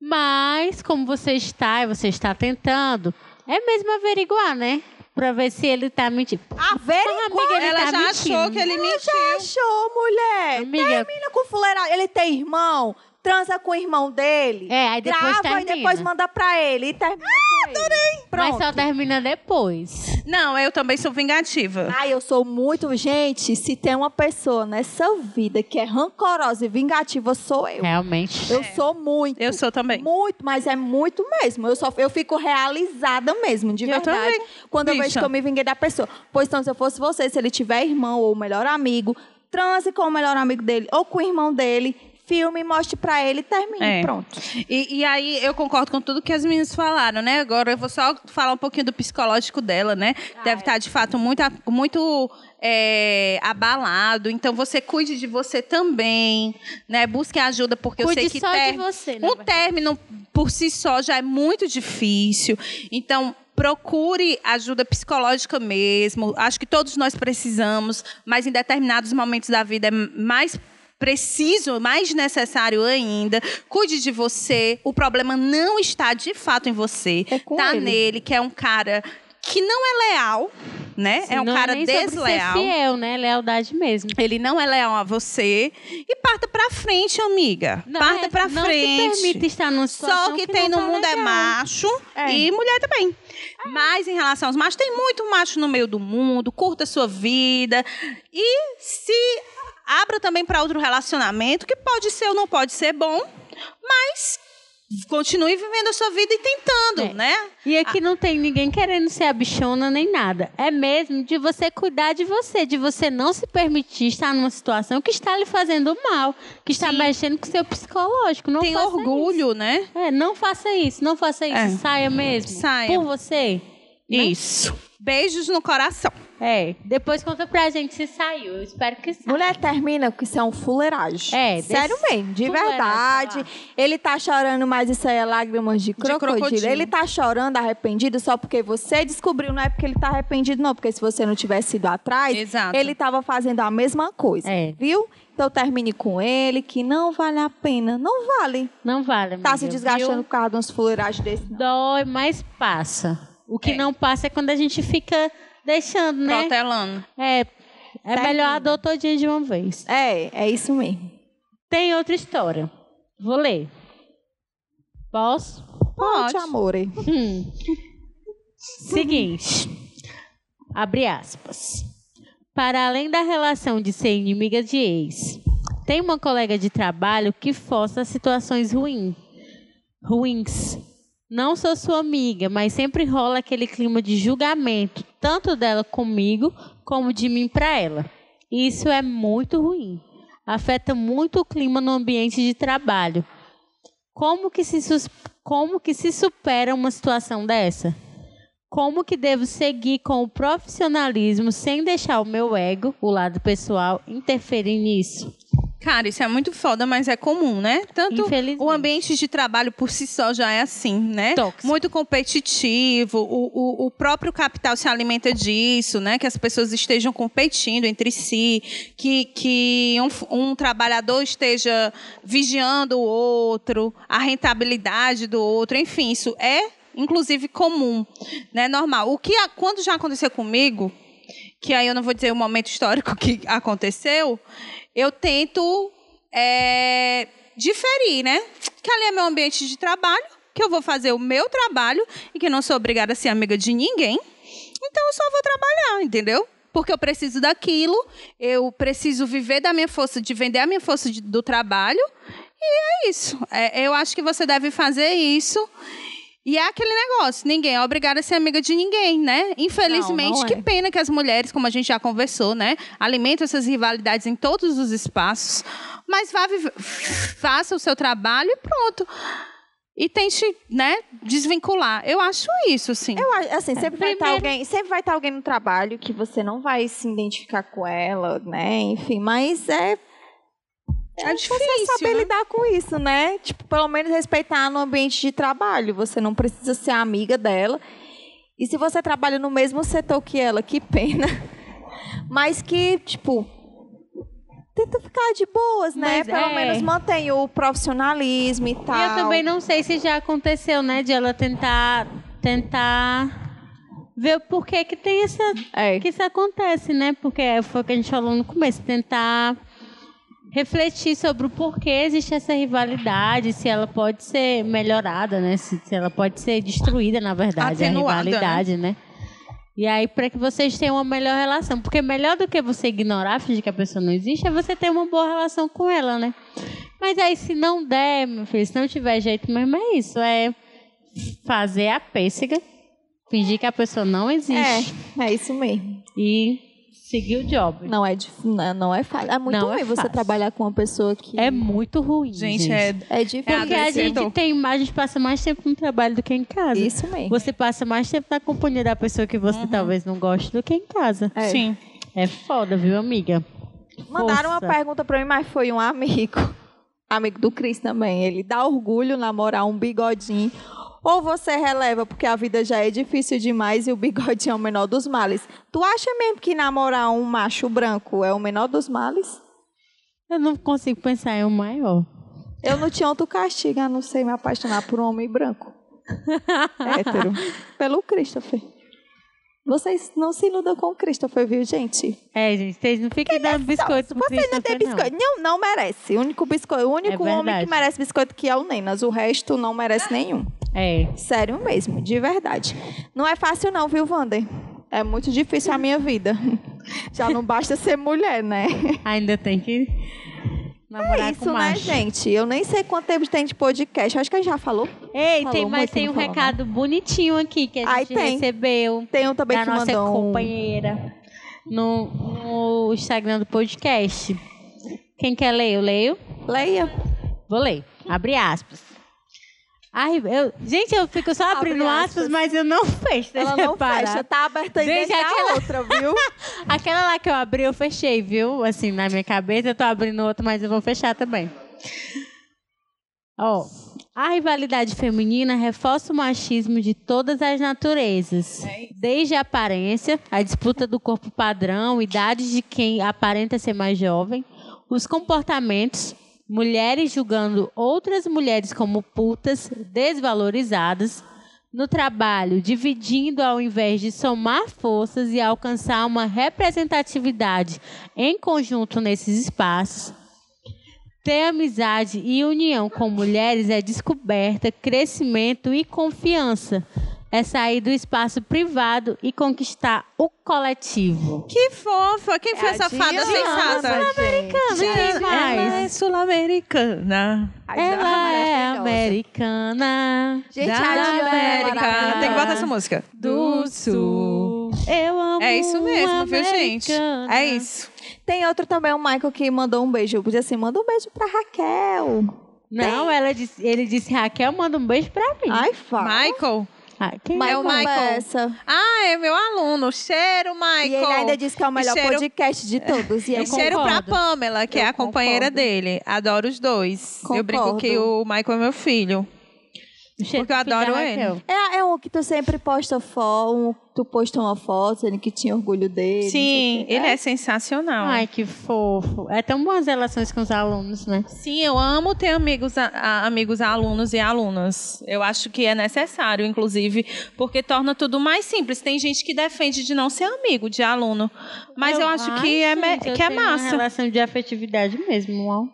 Mas, como você está e você está tentando, é mesmo averiguar, né? Pra ver se ele tá mentindo. Averigua. Amiga, ele Ela tá já mentindo. achou que ele mentiu. Já achou, mulher? Amiga- Termina com fuleira. Ele tem irmão, transa com o irmão dele. É, aí depois grava termina. e depois manda pra ele. E termina com ele. Mas Pronto. só termina depois. Não, eu também sou vingativa. Ai, eu sou muito. Gente, se tem uma pessoa nessa vida que é rancorosa e vingativa, sou eu. Realmente. Eu sou muito. Eu sou também. Muito, mas é muito mesmo. Eu, só, eu fico realizada mesmo, de Eu verdade. também, Quando eu vejo bicha. que eu me vinguei da pessoa. Pois então, se eu fosse você, se ele tiver irmão ou melhor amigo, transe com o melhor amigo dele ou com o irmão dele, filme, mostre pra ele e termine. É. Pronto. E, e aí eu concordo com tudo que as meninas falaram, né? Agora eu vou só falar um pouquinho do psicológico dela, né? Deve estar, de fato, muito, muito é, abalado. Então você cuide de você também, né? Busque ajuda, porque eu Cuide sei que só de ter- você, na um término por si só já é muito difícil. Então. Procure ajuda psicológica mesmo. Acho que todos nós precisamos, mas em determinados momentos da vida é mais preciso, mais necessário ainda. Cuide de você. O problema não está de fato em você. É tá ele. nele, que é um cara que não é leal, né? Sim, é um não cara nem sobre ser desleal. fiel, né? Lealdade mesmo. Ele não é leal a você. E parta pra frente, amiga. Não, parta é, pra não frente. se permite estar situação Só o que, tem não no tá mundo é legal. macho É. e mulher também. Mas em relação aos machos, tem muito macho no meio do mundo, curta a sua vida. E se abra também para outro relacionamento, que pode ser ou não pode ser bom, mas continue vivendo a sua vida e tentando, É. né? E aqui não tem ninguém querendo ser a bichona nem nada. É mesmo de você cuidar de você, de você não se permitir estar numa situação que está lhe fazendo mal, que está Sim. mexendo com o seu psicológico. Não tem faça orgulho, né? isso. É, não faça isso, não faça isso. É. Saia mesmo. Saia. Por você. Né? Isso. Beijos no coração. É. Depois conta pra gente se saiu. Eu espero que saia. Mulher termina com isso é um fuleiragem. É, Sério mesmo, de verdade. Ele tá chorando, mas isso aí é lágrimas de crocodilo. crocodilo. Ele tá chorando arrependido só porque você descobriu, não é porque ele tá arrependido, não. Porque se você não tivesse ido atrás, Exato. ele tava fazendo a mesma coisa. É. Viu? Então termine com ele, que não vale a pena. Não vale. Não vale, Tá se desgastando viu? por causa de uns fuleiragens desse. não. Dói, mas passa. O que É. não passa é quando a gente fica deixando, né? Protelando. É, é Termina. melhor a dor todinha de uma vez. É, é isso mesmo. Tem outra história. Vou ler. Posso? Pode, amore. Hum. Seguinte. Abre aspas. Para além da relação de ser inimiga de ex, tem uma colega de trabalho que força situações ruins. Ruins. Não sou sua amiga, mas sempre rola aquele clima de julgamento, tanto dela comigo como de mim para ela. Isso é muito ruim. Afeta muito o clima no ambiente de trabalho. Como que se, como que se supera uma situação dessa? Como que devo seguir com o profissionalismo sem deixar o meu ego, o lado pessoal, interferir nisso? Cara, isso é muito foda, mas é comum, né? Tanto o ambiente de trabalho por si só já é assim, né? Tóxico. Muito competitivo, o, o, o próprio capital se alimenta disso, né? Que as pessoas estejam competindo entre si, que, que um, um trabalhador esteja vigiando o outro, a rentabilidade do outro, enfim, isso é inclusive comum, né? Normal. O que quando já aconteceu comigo, que aí eu não vou dizer o momento histórico que aconteceu, eu tento é, diferir, né? Que ali é meu ambiente de trabalho, que eu vou fazer o meu trabalho e que não sou obrigada a ser amiga de ninguém. Então eu só vou trabalhar, entendeu? Porque eu preciso daquilo, eu preciso viver da minha força, de vender a minha força de- do trabalho. E é isso. É, eu acho que você deve fazer isso. E é aquele negócio, ninguém é obrigado a ser amiga de ninguém, né? Infelizmente, Não, não que é. pena que as mulheres, como a gente já conversou, né? Alimentam essas rivalidades em todos os espaços. Mas vá faça o seu trabalho e pronto. E tente, né, desvincular. Eu acho isso, sim. Eu acho, assim, sempre vai estar Primeiro- alguém, sempre vai estar alguém no trabalho que você não vai se identificar com ela, né? Enfim, mas é É você difícil, saber né? lidar com isso, né? Tipo, pelo menos respeitar no ambiente de trabalho. Você não precisa ser amiga dela. E se você trabalha no mesmo setor que ela, que pena. Mas que, tipo, tenta ficar de boas, né? Mas pelo é. menos mantém o profissionalismo e tal. E eu também não sei se já aconteceu, né, de ela tentar tentar ver o porquê que tem essa É. que isso acontece, né? Porque foi o que a gente falou no começo, tentar refletir sobre o porquê existe essa rivalidade, se ela pode ser melhorada, né? Se, se ela pode ser destruída, na verdade, Atenuada, a rivalidade, né? E aí, para que vocês tenham uma melhor relação. Porque melhor do que você ignorar, fingir que a pessoa não existe, é você ter uma boa relação com ela, né? Mas aí, se não der, meu filho, se não tiver jeito mesmo, é isso. É fazer a pêssega, fingir que a pessoa não existe É, é isso mesmo. e seguir o job. Não é, dif- não não é fácil. É muito Não é ruim você fácil. trabalhar com uma pessoa que. É muito ruim, gente. Gente, é, É difícil. Porque a adoecedor. gente tem a gente passa mais tempo no trabalho do que em casa. Isso mesmo. Você passa mais tempo na companhia da pessoa que você talvez não goste do que em casa. É. sim. É foda, viu, amiga? Mandaram uma Força. pergunta pra mim, mas foi um amigo. Amigo do Cris também. Ele dá orgulho namorar um bigodinho. Ou você releva, porque a vida já é difícil demais e o bigodinho é o menor dos males. Tu acha mesmo que namorar um macho branco é o menor dos males? Eu não consigo pensar em um maior. Eu não tinha outro castigo, a não ser me apaixonar por um homem branco. Hétero. Pelo Christopher. Vocês não se iludam com o Christopher, viu, gente? É, gente, vocês não fiquem dando biscoito pro Você não tem Christopher, não. biscoito. Não, não merece. O único biscoito, o único É homem que merece biscoito que é o Nenas. O resto não merece nenhum. É. Sério mesmo, de verdade. Não é fácil não, viu, Wander? É muito difícil a minha vida. Já não basta ser mulher, né? Ainda tem que namorar É com isso, né, macho. gente? Eu nem sei quanto tempo tem de podcast. Acho que a gente já falou. Ei, Falou tem, mas tem um falou, recado bonitinho aqui que a gente tem. recebeu Tem um também da que nossa mandou um... companheira no, no Instagram do podcast. Quem quer ler? Eu leio? Leia. Vou ler. Abre aspas. Ai, eu, gente, eu fico só Abre abrindo aspas, aspas. mas eu não fecho. Ela deixa não parar. fecha. Tá aberta aí Gente, desde aquela- a outra, viu? Aquela lá que eu abri, eu fechei, viu? Assim, na minha cabeça, eu tô abrindo outra, mas eu vou fechar também. Ó, a rivalidade feminina reforça o machismo de todas as naturezas. Desde a aparência, a disputa do corpo padrão, idade de quem aparenta ser mais jovem, os comportamentos, mulheres julgando outras mulheres como putas, desvalorizadas, no trabalho, dividindo ao invés de somar forças e alcançar uma representatividade em conjunto nesses espaços. Ter amizade e união com mulheres é descoberta, crescimento e confiança. É sair do espaço privado e conquistar o coletivo. Que fofa! Quem foi É essa fada Diana, sensata? gente. Quem Ela é sul-americana. Diana Ela é maravilhosa. americana. Gente, da a Diana é América. maravilhosa. Tem que botar essa música. do Sul. Eu amo É isso mesmo, viu, gente? É isso. Tem outro também, o Michael, que mandou um beijo. Eu podia assim, manda um beijo pra Raquel. Não, ela disse, ele disse, Raquel, manda um beijo pra mim. Ai, fala. Michael. Ah, quem Michael É o Michael. Ah, é meu aluno. Cheiro, Michael. E ele ainda disse que é o melhor cheiro- podcast de todos. E eu E cheiro pra concordo. Pamela, que Eu é a companheira concordo. dele. Adoro os dois. Eu brinco Concordo. que o Michael é meu filho. Porque eu adoro ele. É, é um que tu sempre posta foto, um, tu postou uma foto dizendo que tinha orgulho dele. Sim, ele é sensacional. Ai, que fofo. É tão boas relações com os alunos, né? Sim, eu amo ter amigos, a- a- amigos alunos e alunas. Eu acho que é necessário, inclusive, porque torna tudo mais simples. Tem gente que defende de não ser amigo de aluno, mas eu, acho ai, que é, me- gente, eu que é tenho Uma massa. relação de afetividade mesmo, ó.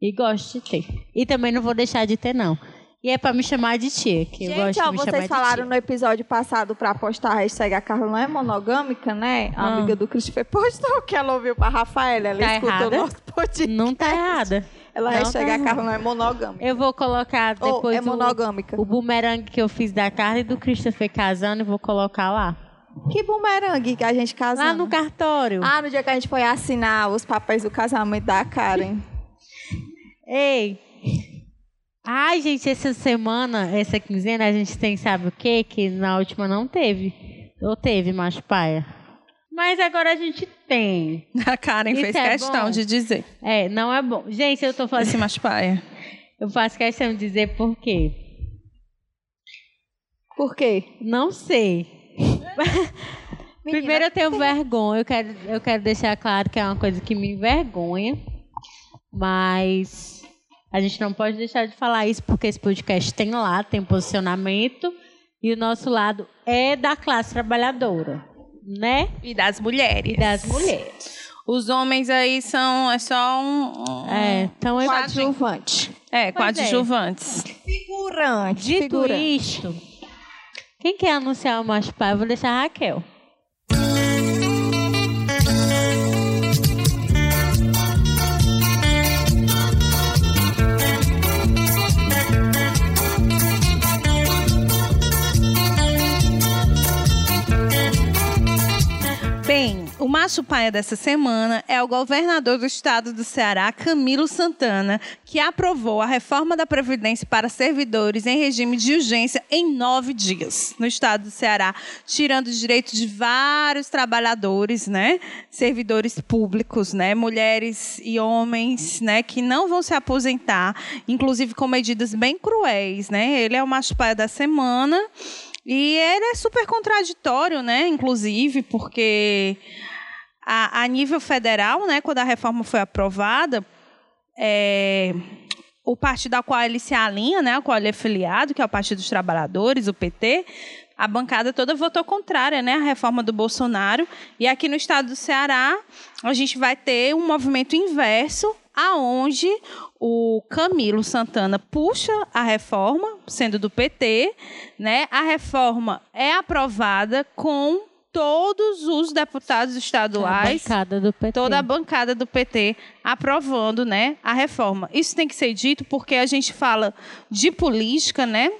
E gosto de ter. E também não vou deixar de ter, não. E é pra me chamar de tia, que eu gosto Gente, ó, de me vocês falaram no episódio passado pra postar a hashtag a Carla não é monogâmica, né? A Ah. amiga do Christopher postou que ela ouviu pra Rafaela. Ela Tá escutou errada? o nosso podcast. Não tá errada. Ela Não hashtag tá a Carla não é monogâmica. Eu vou colocar Ou depois é o- monogâmica. o, bumerangue que eu fiz da Carla e do Christopher casando e vou colocar lá. Que bumerangue que a gente casou. Lá no cartório. Ah, no dia que a gente foi assinar os papéis do casamento da Karen. Ei! Ai, gente, essa semana, essa quinzena, a gente tem, sabe o quê? Que na última não teve. Ou teve, macho paia. Mas agora a gente tem. A Karen Isso fez é questão bom. de dizer. É, não é bom. Gente, eu tô Esse fazendo. maspaia. Eu faço questão de dizer por quê. Por quê? Não sei. Primeiro eu tenho vergonha. Eu quero, eu quero deixar claro que é uma coisa que me envergonha. Mas a gente não pode deixar de falar isso porque esse podcast tem lá, tem posicionamento. E o nosso lado é da classe trabalhadora, né? E das mulheres. E das mulheres. Os homens aí são é só um, um- É, então eu Coadjuvante. é, Pois é. coadjuvantes. Figurante. Dito figurante. isto, quem quer anunciar o macho pai? Eu vou deixar a Raquel. O macho paia dessa semana é o governador do estado do Ceará, Camilo Santana, que aprovou a reforma da Previdência para servidores em regime de urgência em nove dias no estado do Ceará, tirando os direitos de vários trabalhadores, né? Servidores públicos, né? Mulheres e homens, né? Que não vão se aposentar, inclusive com medidas bem cruéis, né? Ele é o macho paia da semana. E ele é super contraditório, né? Inclusive, porque a, a nível federal, né, quando a reforma foi aprovada, é, o partido ao qual ele se alinha, né, ao qual ele é filiado, que é o Partido dos Trabalhadores, o PT, a bancada toda votou contrária né, à reforma do Bolsonaro. E aqui no estado do Ceará, a gente vai ter um movimento inverso, aonde o Camilo Santana puxa a reforma, sendo do PT, né? A reforma é aprovada com todos os deputados estaduais, a bancada do PT. toda a bancada do PT aprovando, né, a reforma. Isso tem que ser dito porque a gente fala de política, né?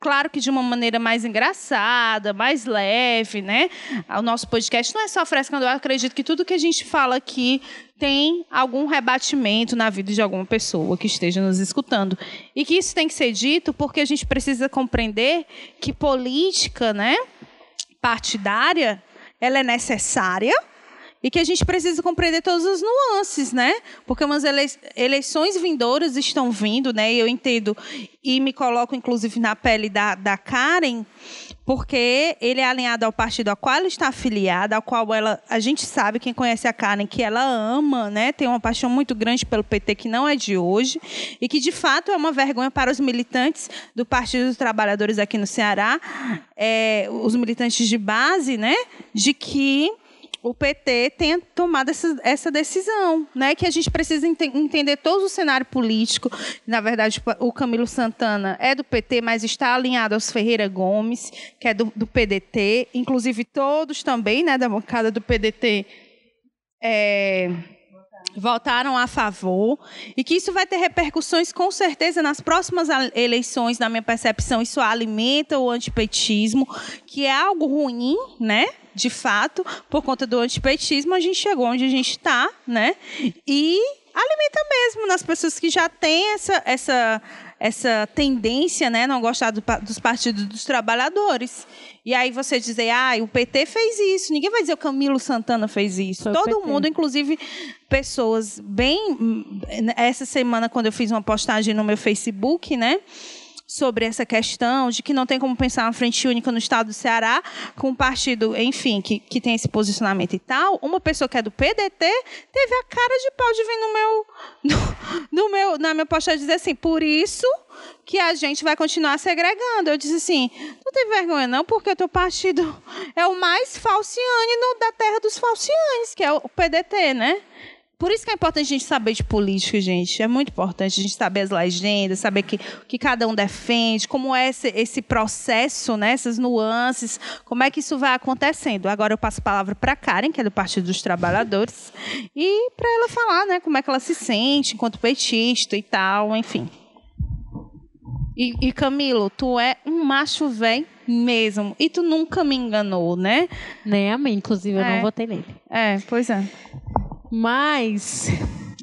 Claro que de uma maneira mais engraçada, mais leve, né? O nosso podcast não é só frescando. Eu acredito que tudo que a gente fala aqui tem algum rebatimento na vida de alguma pessoa que esteja nos escutando. E que isso tem que ser dito porque a gente precisa compreender que política, né? Partidária, ela é necessária e que a gente precisa compreender todas as nuances, né? Porque umas eleições vindouras estão vindo, né? Eu entendo e me coloco, inclusive, na pele da, da Karen, porque ele é alinhado ao partido ao qual ela está afiliada, ao qual ela, a gente sabe, quem conhece a Karen, que ela ama, né? Tem uma paixão muito grande pelo PT, que não é de hoje, e que, de fato, é uma vergonha para os militantes do Partido dos Trabalhadores aqui no Ceará, é, os militantes de base, né? De que o PT tenha tomado essa, essa decisão, né? Que a gente precisa ent entender todo o cenário político. Na verdade, o Camilo Santana é do PT, mas está alinhado aos Ferreira Gomes, que é do, do PDT. Inclusive, todos também, né, da bancada do PDT. É, votaram a favor e que isso vai ter repercussões com certeza nas próximas eleições, na minha percepção, isso alimenta o antipetismo, que é algo ruim, né? De fato, por conta do antipetismo, a gente chegou onde a gente está, né? E alimenta mesmo nas pessoas que já têm essa, essa, essa tendência, né, não gostar do, dos partidos dos trabalhadores. E aí você dizer, ah, o PT fez isso. Ninguém vai dizer o Camilo Santana fez isso. Foi Todo mundo, inclusive pessoas bem. Essa semana, quando eu fiz uma postagem no meu Facebook, né? Sobre essa questão de que não tem como pensar uma frente única no estado do Ceará, com um partido, enfim, que, que tem esse posicionamento e tal. Uma pessoa que é do PDT teve a cara de pau de vir no meu, no, no meu na minha postagem dizer assim, por isso que a gente vai continuar segregando. Eu disse assim, não tem vergonha não, porque o teu partido é o mais falciane da terra dos falcianes, que é o PDT, né? Por isso que é importante a gente saber de política, gente. É muito importante a gente saber as legendas, saber que, o que cada um defende, como é esse, esse processo, né, essas nuances, como é que isso vai acontecendo. Agora eu passo a palavra para a Karen, que é do Partido dos Trabalhadores, e para ela falar né, como é que ela se sente enquanto petista e tal, enfim. E, e Camilo, tu é um macho velho mesmo. E tu nunca me enganou, né? Nem a mim, inclusive, eu É. não votei nele. É, pois é. Mas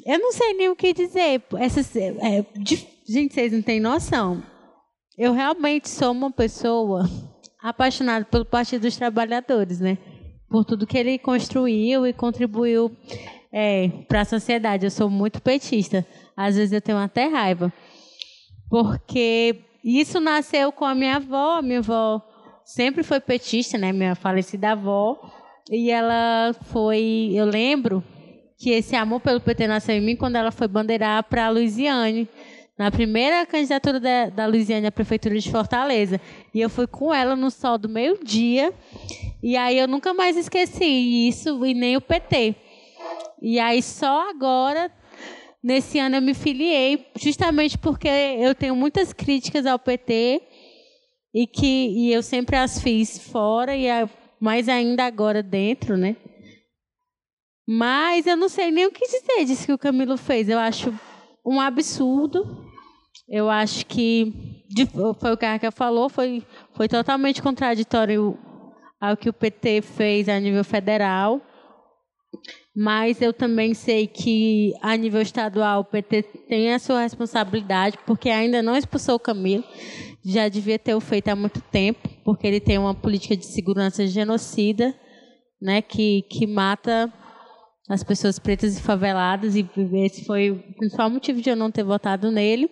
eu não sei nem o que dizer. Essas, é, de- gente, vocês não têm noção. Eu realmente sou uma pessoa apaixonada pelo Partido dos Trabalhadores, né? Por tudo que ele construiu e contribuiu para a sociedade. Eu sou muito petista. Às vezes eu tenho até raiva. Porque isso nasceu com a minha avó. Minha avó sempre foi petista, né? Minha falecida avó. E ela foi, eu lembro que esse amor pelo PT nasceu em mim quando ela foi bandeirar para a Luiziane, na primeira candidatura da, da Luiziane à prefeitura de Fortaleza. E eu fui com ela no sol do meio-dia. E aí eu nunca mais esqueci isso e nem o PT. E aí só agora nesse ano eu me filiei, justamente porque eu tenho muitas críticas ao PT e que e eu sempre as fiz fora e a- mais ainda agora dentro, né? Mas eu não sei nem o que dizer disso que o Camilo fez. Eu acho um absurdo. Eu acho que foi o que a Raquel falou, foi, foi totalmente contraditório ao que o PT fez a nível federal. Mas eu também sei que, a nível estadual, o PT tem a sua responsabilidade, porque ainda não expulsou o Camilo. Já devia ter o feito há muito tempo, porque ele tem uma política de segurança genocida, né, que, que mata as pessoas pretas e faveladas, e esse foi o principal motivo de eu não ter votado nele.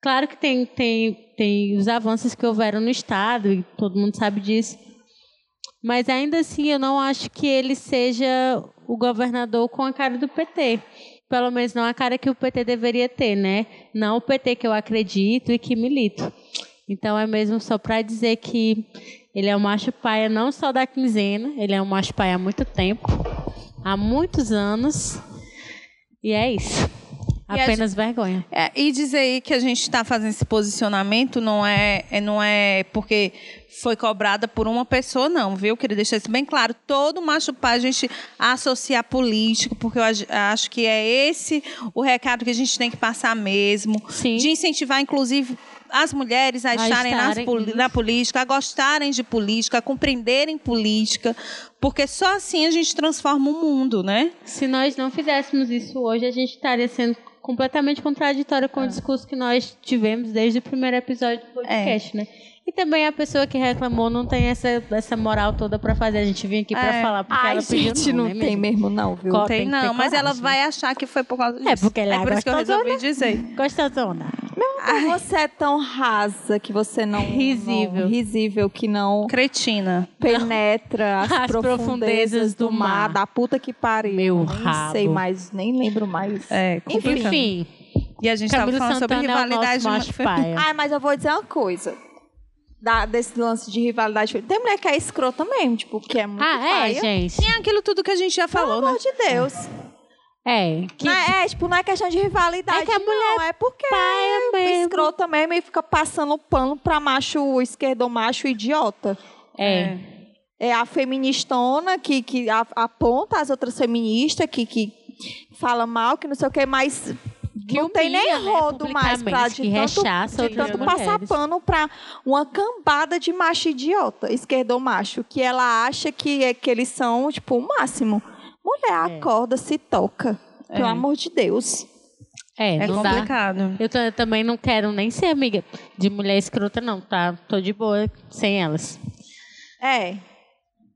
Claro que tem, tem, tem os avanços que houveram no Estado, e todo mundo sabe disso. Mas ainda assim, eu não acho que ele seja o governador com a cara do PT. pelo menos não a cara que o PT deveria ter, né? Não o PT que eu acredito e que milito. Então é mesmo só para dizer que ele é um macho paia não só da quinzena, ele é um macho paia há muito tempo, há muitos anos. E é isso. E Apenas vergonha. É, e dizer aí que a gente está fazendo esse posicionamento não é, é- não é porque foi cobrada por uma pessoa, não, viu? Queria deixar isso bem claro. Todo macho pai a gente associa a político, porque eu acho que é esse o recado que a gente tem que passar mesmo. Sim. De incentivar, inclusive, as mulheres a, A estarem nas estarem, na política, a gostarem de política, a compreenderem política, porque só assim a gente transforma o mundo, né? Se nós não fizéssemos isso hoje, a gente estaria sendo completamente contraditória É. com o discurso que nós tivemos desde o primeiro episódio do podcast, né? E também a pessoa que reclamou não tem essa, essa moral toda pra fazer. A gente vinha aqui pra É. falar porque Ai, ela pediu gente, não né, tem mesmo? mesmo não, viu? Tem, tem que ter não, mas ela vai achar que foi por causa disso. É, porque ela é é por isso que eu resolvi dizer. Gostosona. Você é tão rasa que você não... Risível. não- risível que não Cretina. penetra as, As profundezas, profundezas do do mar, mar. da puta que pariu. Meu nem rabo. sei mais, nem lembro mais. É, complicado. Enfim, E a gente Camilo falando sobre Santana é o rivalidade. nosso macho paia. Ai, mas eu vou dizer uma coisa. Da, desse lance de rivalidade. Tem mulher que é escrota mesmo, tipo, que é muito Ah, é, paia. gente. Tem aquilo tudo que a gente já Pelo falou, amor né? de Deus. É. Que Não é, é, tipo, não é questão de rivalidade. É que a não, é porque paia é mesmo. escrota mesmo e fica passando pano pra macho esquerdo macho idiota. É. É a feministona que, que a- aponta as outras feministas, que, que fala mal, que não sei o quê, mas Que não tem nem humilha, né, rodo mais pra de que tanto, rechaça de tanto passar pano pra uma cambada de macho idiota, esquerdo ou macho, que ela acha que, é, que eles são, tipo, o máximo. Mulher, É. acorda, se toca. Pelo É. amor de Deus. É, É complicado. Eu ta- também não quero nem ser amiga de mulher escrota, não, tá? Tô de boa sem elas. É.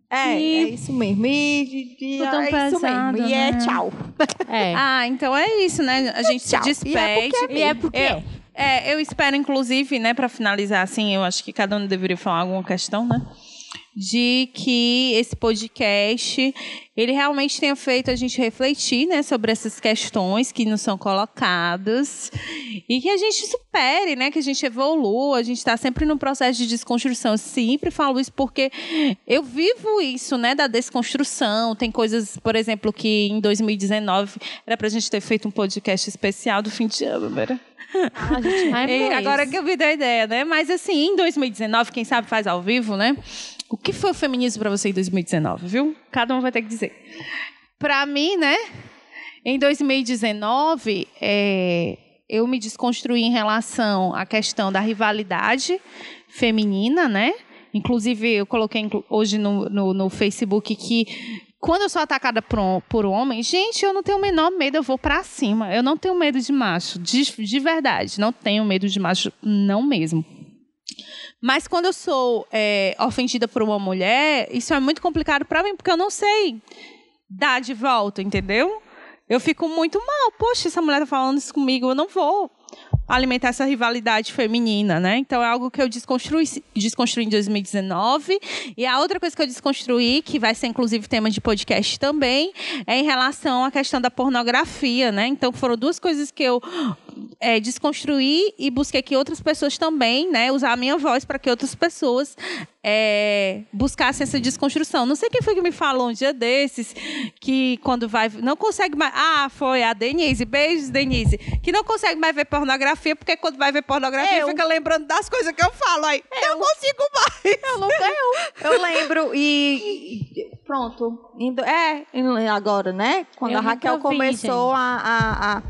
É, E- é isso mesmo. E, Tô tão é isso pesado, mesmo. E é né? tchau. É. Ah, então é isso, né? A gente se tchau. E é despede. porque é porque. Eu, é, eu espero, inclusive, né, para finalizar, assim, eu acho que cada um deveria falar alguma questão, né? De que esse podcast ele realmente tenha feito a gente refletir, né, sobre essas questões que nos são colocadas e que a gente supere, né, que a gente evolua, a gente está sempre no processo de desconstrução. Eu sempre falo isso porque eu vivo isso, né, da desconstrução. Tem coisas, por exemplo, que em 2019 era pra gente ter feito um podcast especial do fim de ano, era? Ah, gente, agora que eu me dei a ideia, né? Mas assim, em 2019, quem sabe faz ao vivo, né? O que foi o feminismo para você em 2019, viu? Cada um vai ter que dizer. Para mim, né? Em 2019, é, eu me desconstruí em relação à questão da rivalidade feminina, né? Inclusive, eu coloquei hoje no, no, no Facebook que quando eu sou atacada por, um, por um homem, gente, eu não tenho o menor medo, eu vou pra cima. Eu não tenho medo de macho, de, de verdade. Não tenho medo de macho, não mesmo. Mas quando eu sou é, ofendida por uma mulher, isso é muito complicado pra mim, porque eu não sei dar de volta, entendeu? Eu fico muito mal. Poxa, essa mulher tá falando isso comigo, eu não vou alimentar essa rivalidade feminina, né? Então é algo que eu desconstruí, desconstruí em 2019. E a outra coisa que eu desconstruí, que vai ser inclusive tema de podcast também, é em relação à questão da pornografia, né? Então foram duas coisas que eu é, desconstruí e busquei que outras pessoas também, né, usar a minha voz para que outras pessoas é, buscassem essa desconstrução. Não sei quem foi que me falou um dia desses que quando vai não consegue mais. Ah, foi a Denise. Beijos, Denise. Que não consegue mais ver pornografia porque quando vai ver pornografia Eu. fica lembrando das coisas que eu falo aí. Eu não consigo mais. Eu nunca eu. Eu lembro e, pronto. Indo, é, agora, né? Quando Eu a Raquel vi, começou a, a, a,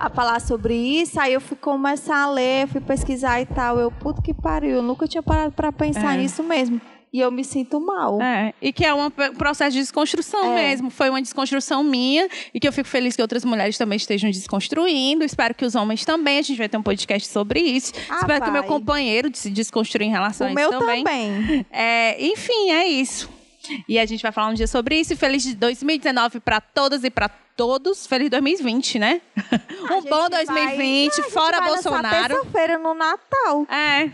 a falar sobre isso, aí eu fui começar a ler, fui pesquisar e tal. Eu, puto que pariu, eu nunca tinha parado pra pensar É. nisso mesmo. E eu me sinto mal. É, e que é um processo de desconstrução É. mesmo. Foi uma desconstrução minha e que eu fico feliz que outras mulheres também estejam desconstruindo. Espero que os homens também. A gente vai ter um podcast sobre isso. Ah, Espero que o meu companheiro se desconstrua em relação a o isso meu também. também. É, enfim, é isso. E a gente vai falar um dia sobre isso. Feliz de 2019 para todas e para todos. Feliz 2020, né? A um bom vai- 2020, Ah, a gente fora vai Bolsonaro. Terça-feira no Natal. É.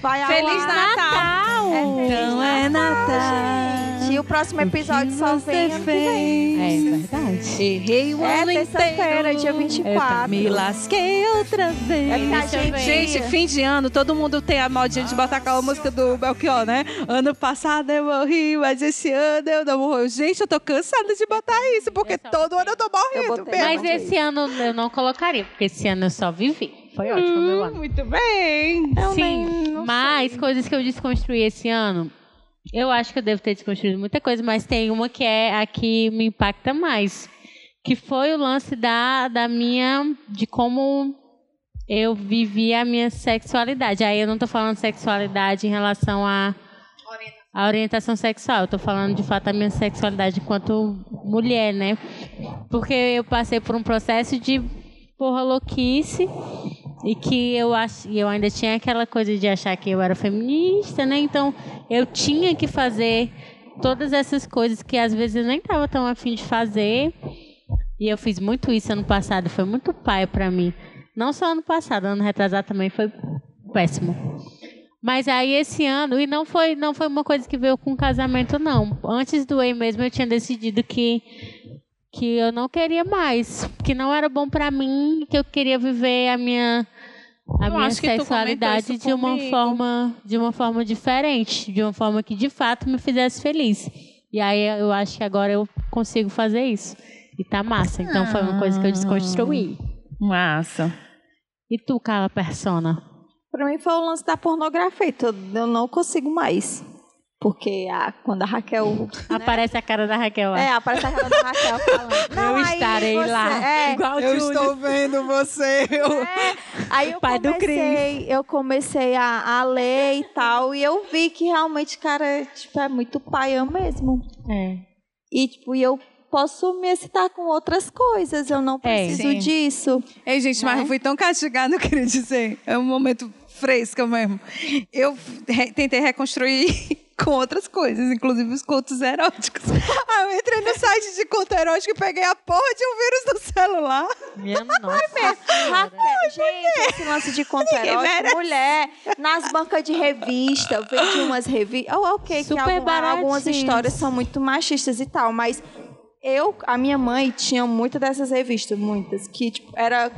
Vai ao Feliz. Natal! É Então é Natal, gente. E o próximo episódio só vem ano que vem. É verdade. Errei o É ano terça-feira, inteiro. dia 24. Me lasquei outra vez. É eu gente... Gente, fim de ano, todo mundo tem a modinha de botar aquela música do Belchior, né? Ano passado eu morri, mas esse ano eu não morri. Gente, eu tô cansada de botar isso, porque Eu todo ano eu tô morrendo. botei. mesmo. Mas esse ano eu não colocaria, porque esse ano eu só vivi. Foi ótimo, meu ano. Muito bem. Eu Sim, nem- mas coisas que eu desconstruí esse ano, eu acho que eu devo ter desconstruído muita coisa, mas tem uma que é a que me impacta mais, que foi o lance da, da minha, de como eu vivi a minha sexualidade. Aí eu não tô falando sexualidade em relação a a orientação sexual, eu tô falando de fato a minha sexualidade enquanto mulher, né? Porque eu passei por um processo de porra louquice e que eu acho, e eu ainda tinha aquela coisa de achar que eu era feminista, né? Então eu tinha que fazer todas essas coisas que às vezes eu nem estava tão afim de fazer. E eu fiz muito isso ano passado, foi muito pai para mim. Não só ano passado, ano retrasado também foi péssimo. Mas aí esse ano, e não foi, não foi uma coisa que veio com casamento, não. Antes do EI mesmo, eu tinha decidido que, que eu não queria mais, que não era bom pra mim, que eu queria viver a minha a Eu minha sexualidade de uma comigo. forma de uma forma diferente, de uma forma que de fato me fizesse feliz. E aí eu acho que agora eu consigo fazer isso. E tá massa. Então foi uma coisa que eu desconstruí. Massa. E tu, Carla Persona? Pra mim foi o lance da pornografia. então Eu não consigo mais. Porque a, quando a Raquel. Aparece a cara da Raquel lá. É, aparece a cara da Raquel falando. Não, eu estarei você- lá. É, Igual Eu Júlio. estou vendo você. Eu... É, aí eu Pai do comecei, eu comecei a, a ler e tal, e eu vi que realmente, cara, tipo, é muito paião mesmo. É. E, tipo, e eu posso me excitar com outras coisas, eu não É. preciso Sim. disso. Ei, gente, mas Né? eu fui tão castigada, eu queria dizer. É um momento fresco mesmo. Eu re- tentei reconstruir com outras coisas, inclusive os contos eróticos. Aí eu entrei no site de conto erótico e peguei a porra de um vírus no celular. Minha nossa. Raquel, gente, esse lance de conto erótico, merece. mulher, nas bancas de revista, eu vendi umas revistas. Oh, ok, que Super alguma- algumas histórias são muito machistas e tal, mas eu, a minha mãe tinha muitas dessas revistas, muitas, que tipo, era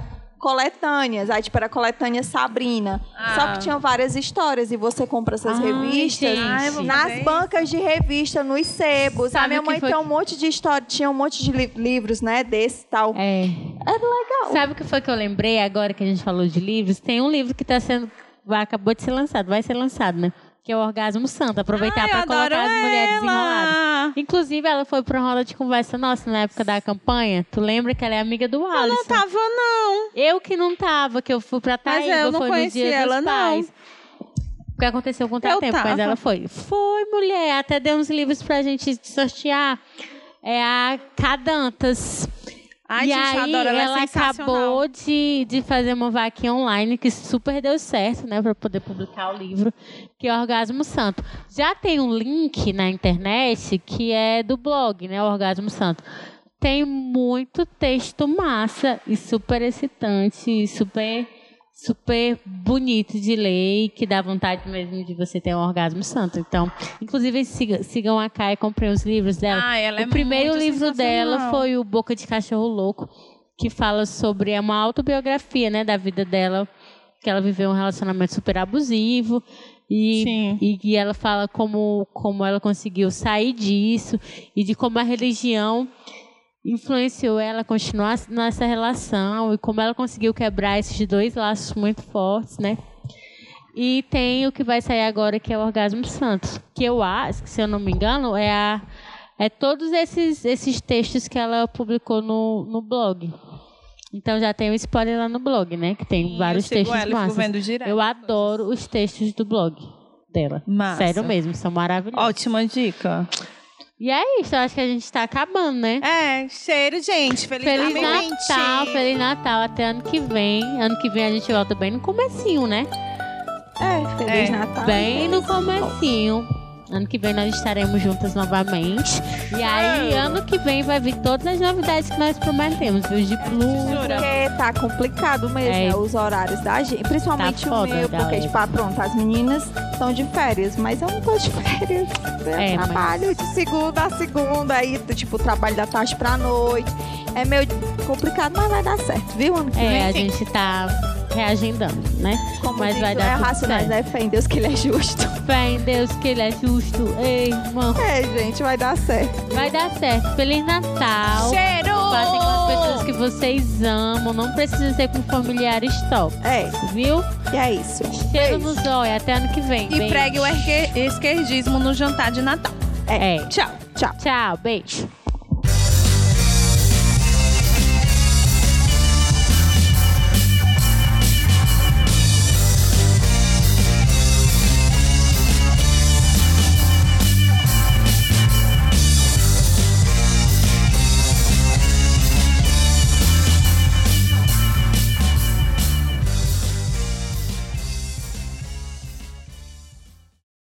coletâneas, aí tipo era coletânea Sabrina. Só que tinha várias histórias e você compra essas Ai, revistas. Ai, vou nas bancas de revista, nos sebos. Sabe a minha mãe foi tem um monte de história, tinha um monte de li- livros, né, desse e tal. É. Era legal. Sabe o que foi que eu lembrei agora que a gente falou de livros? Tem um livro que está sendo. acabou de ser lançado, vai ser lançado, né? Que é o Orgasmo Santo. Aproveitar para eu colocar as mulheres ela. enroladas. Inclusive, ela foi para uma roda de conversa nossa na época da campanha. Tu lembra que ela é amiga do Alisson? Não tava, não. Eu que não tava, que eu fui pra Mas Taíba, eu não foi no dia ela, dos não. pais. O que aconteceu com o Eu tempo, mas ela foi. Foi, mulher, até deu uns livros pra gente sortear. É a Cadantas. Ai, e gente, eu aí adoro, ela é ela sensacional. acabou de, de fazer uma vaquinha online que super deu certo, né, para poder publicar o livro, que é Orgasmo Santo. Já tem um link na internet que é do blog, né, Orgasmo Santo. Tem muito texto massa e super excitante, e super super bonito de ler e que dá vontade mesmo de você ter um orgasmo santo. Então, inclusive siga- sigam a Kai, comprem os livros dela. Ah, ela é o primeiro livro dela foi o Boca de Cachorro Louco, que fala sobre é uma autobiografia, né, da vida dela, que ela viveu um relacionamento super abusivo e, e, e ela fala como como ela conseguiu sair disso e de como a religião influenciou ela a continuar nessa relação e como ela conseguiu quebrar esses dois laços muito fortes, né? E tem o que vai sair agora que é o Orgasmo Santo, que eu acho, que, se eu não me engano, é a é todos esses esses textos que ela publicou no, no blog. Então já tem o spoiler lá no blog, né? Que tem Sim, vários eu textos ela vendo direto Eu adoro os textos do blog dela. Massa. Sério mesmo, são maravilhosos. Ótima dica. E é isso, eu acho que a gente está acabando, né? É, cheiro, gente. Feliz, Feliz 2020. Natal, Feliz Natal, até ano que vem. Ano que vem a gente volta bem no comecinho, né? É, Feliz É, Natal. Bem no comecinho. Ano que vem nós estaremos juntas novamente. E aí, ano que vem vai vir todas as novidades que nós prometemos, viu? De blusa. Porque tá complicado mesmo, É. né, os horários da gente. Principalmente Tá o foda, meu, porque, tipo, ah, pronto, as meninas estão de férias, mas eu não tô de férias. Eu É, mas- trabalho de segunda a segunda, aí, tipo, trabalho da tarde pra noite. É meio complicado, mas vai dar certo, viu? Ano que É, a vem, gente tá reagendando, né? como mas vai é dar tudo racionais, certo. né? Fé em Deus que ele é justo. Fé em Deus que ele é justo. Ei, irmão. É, gente, vai dar certo. Vai dar certo. Feliz Natal. Cheiro! Passem com as pessoas que vocês amam. Não precisa ser com familiares top, É, viu? e é isso. Cheiro Beijo. no zóio. Até ano que vem. E Beijo. pregue o esquerdismo no jantar de Natal. É. Tchau. Tchau. Tchau, beijo.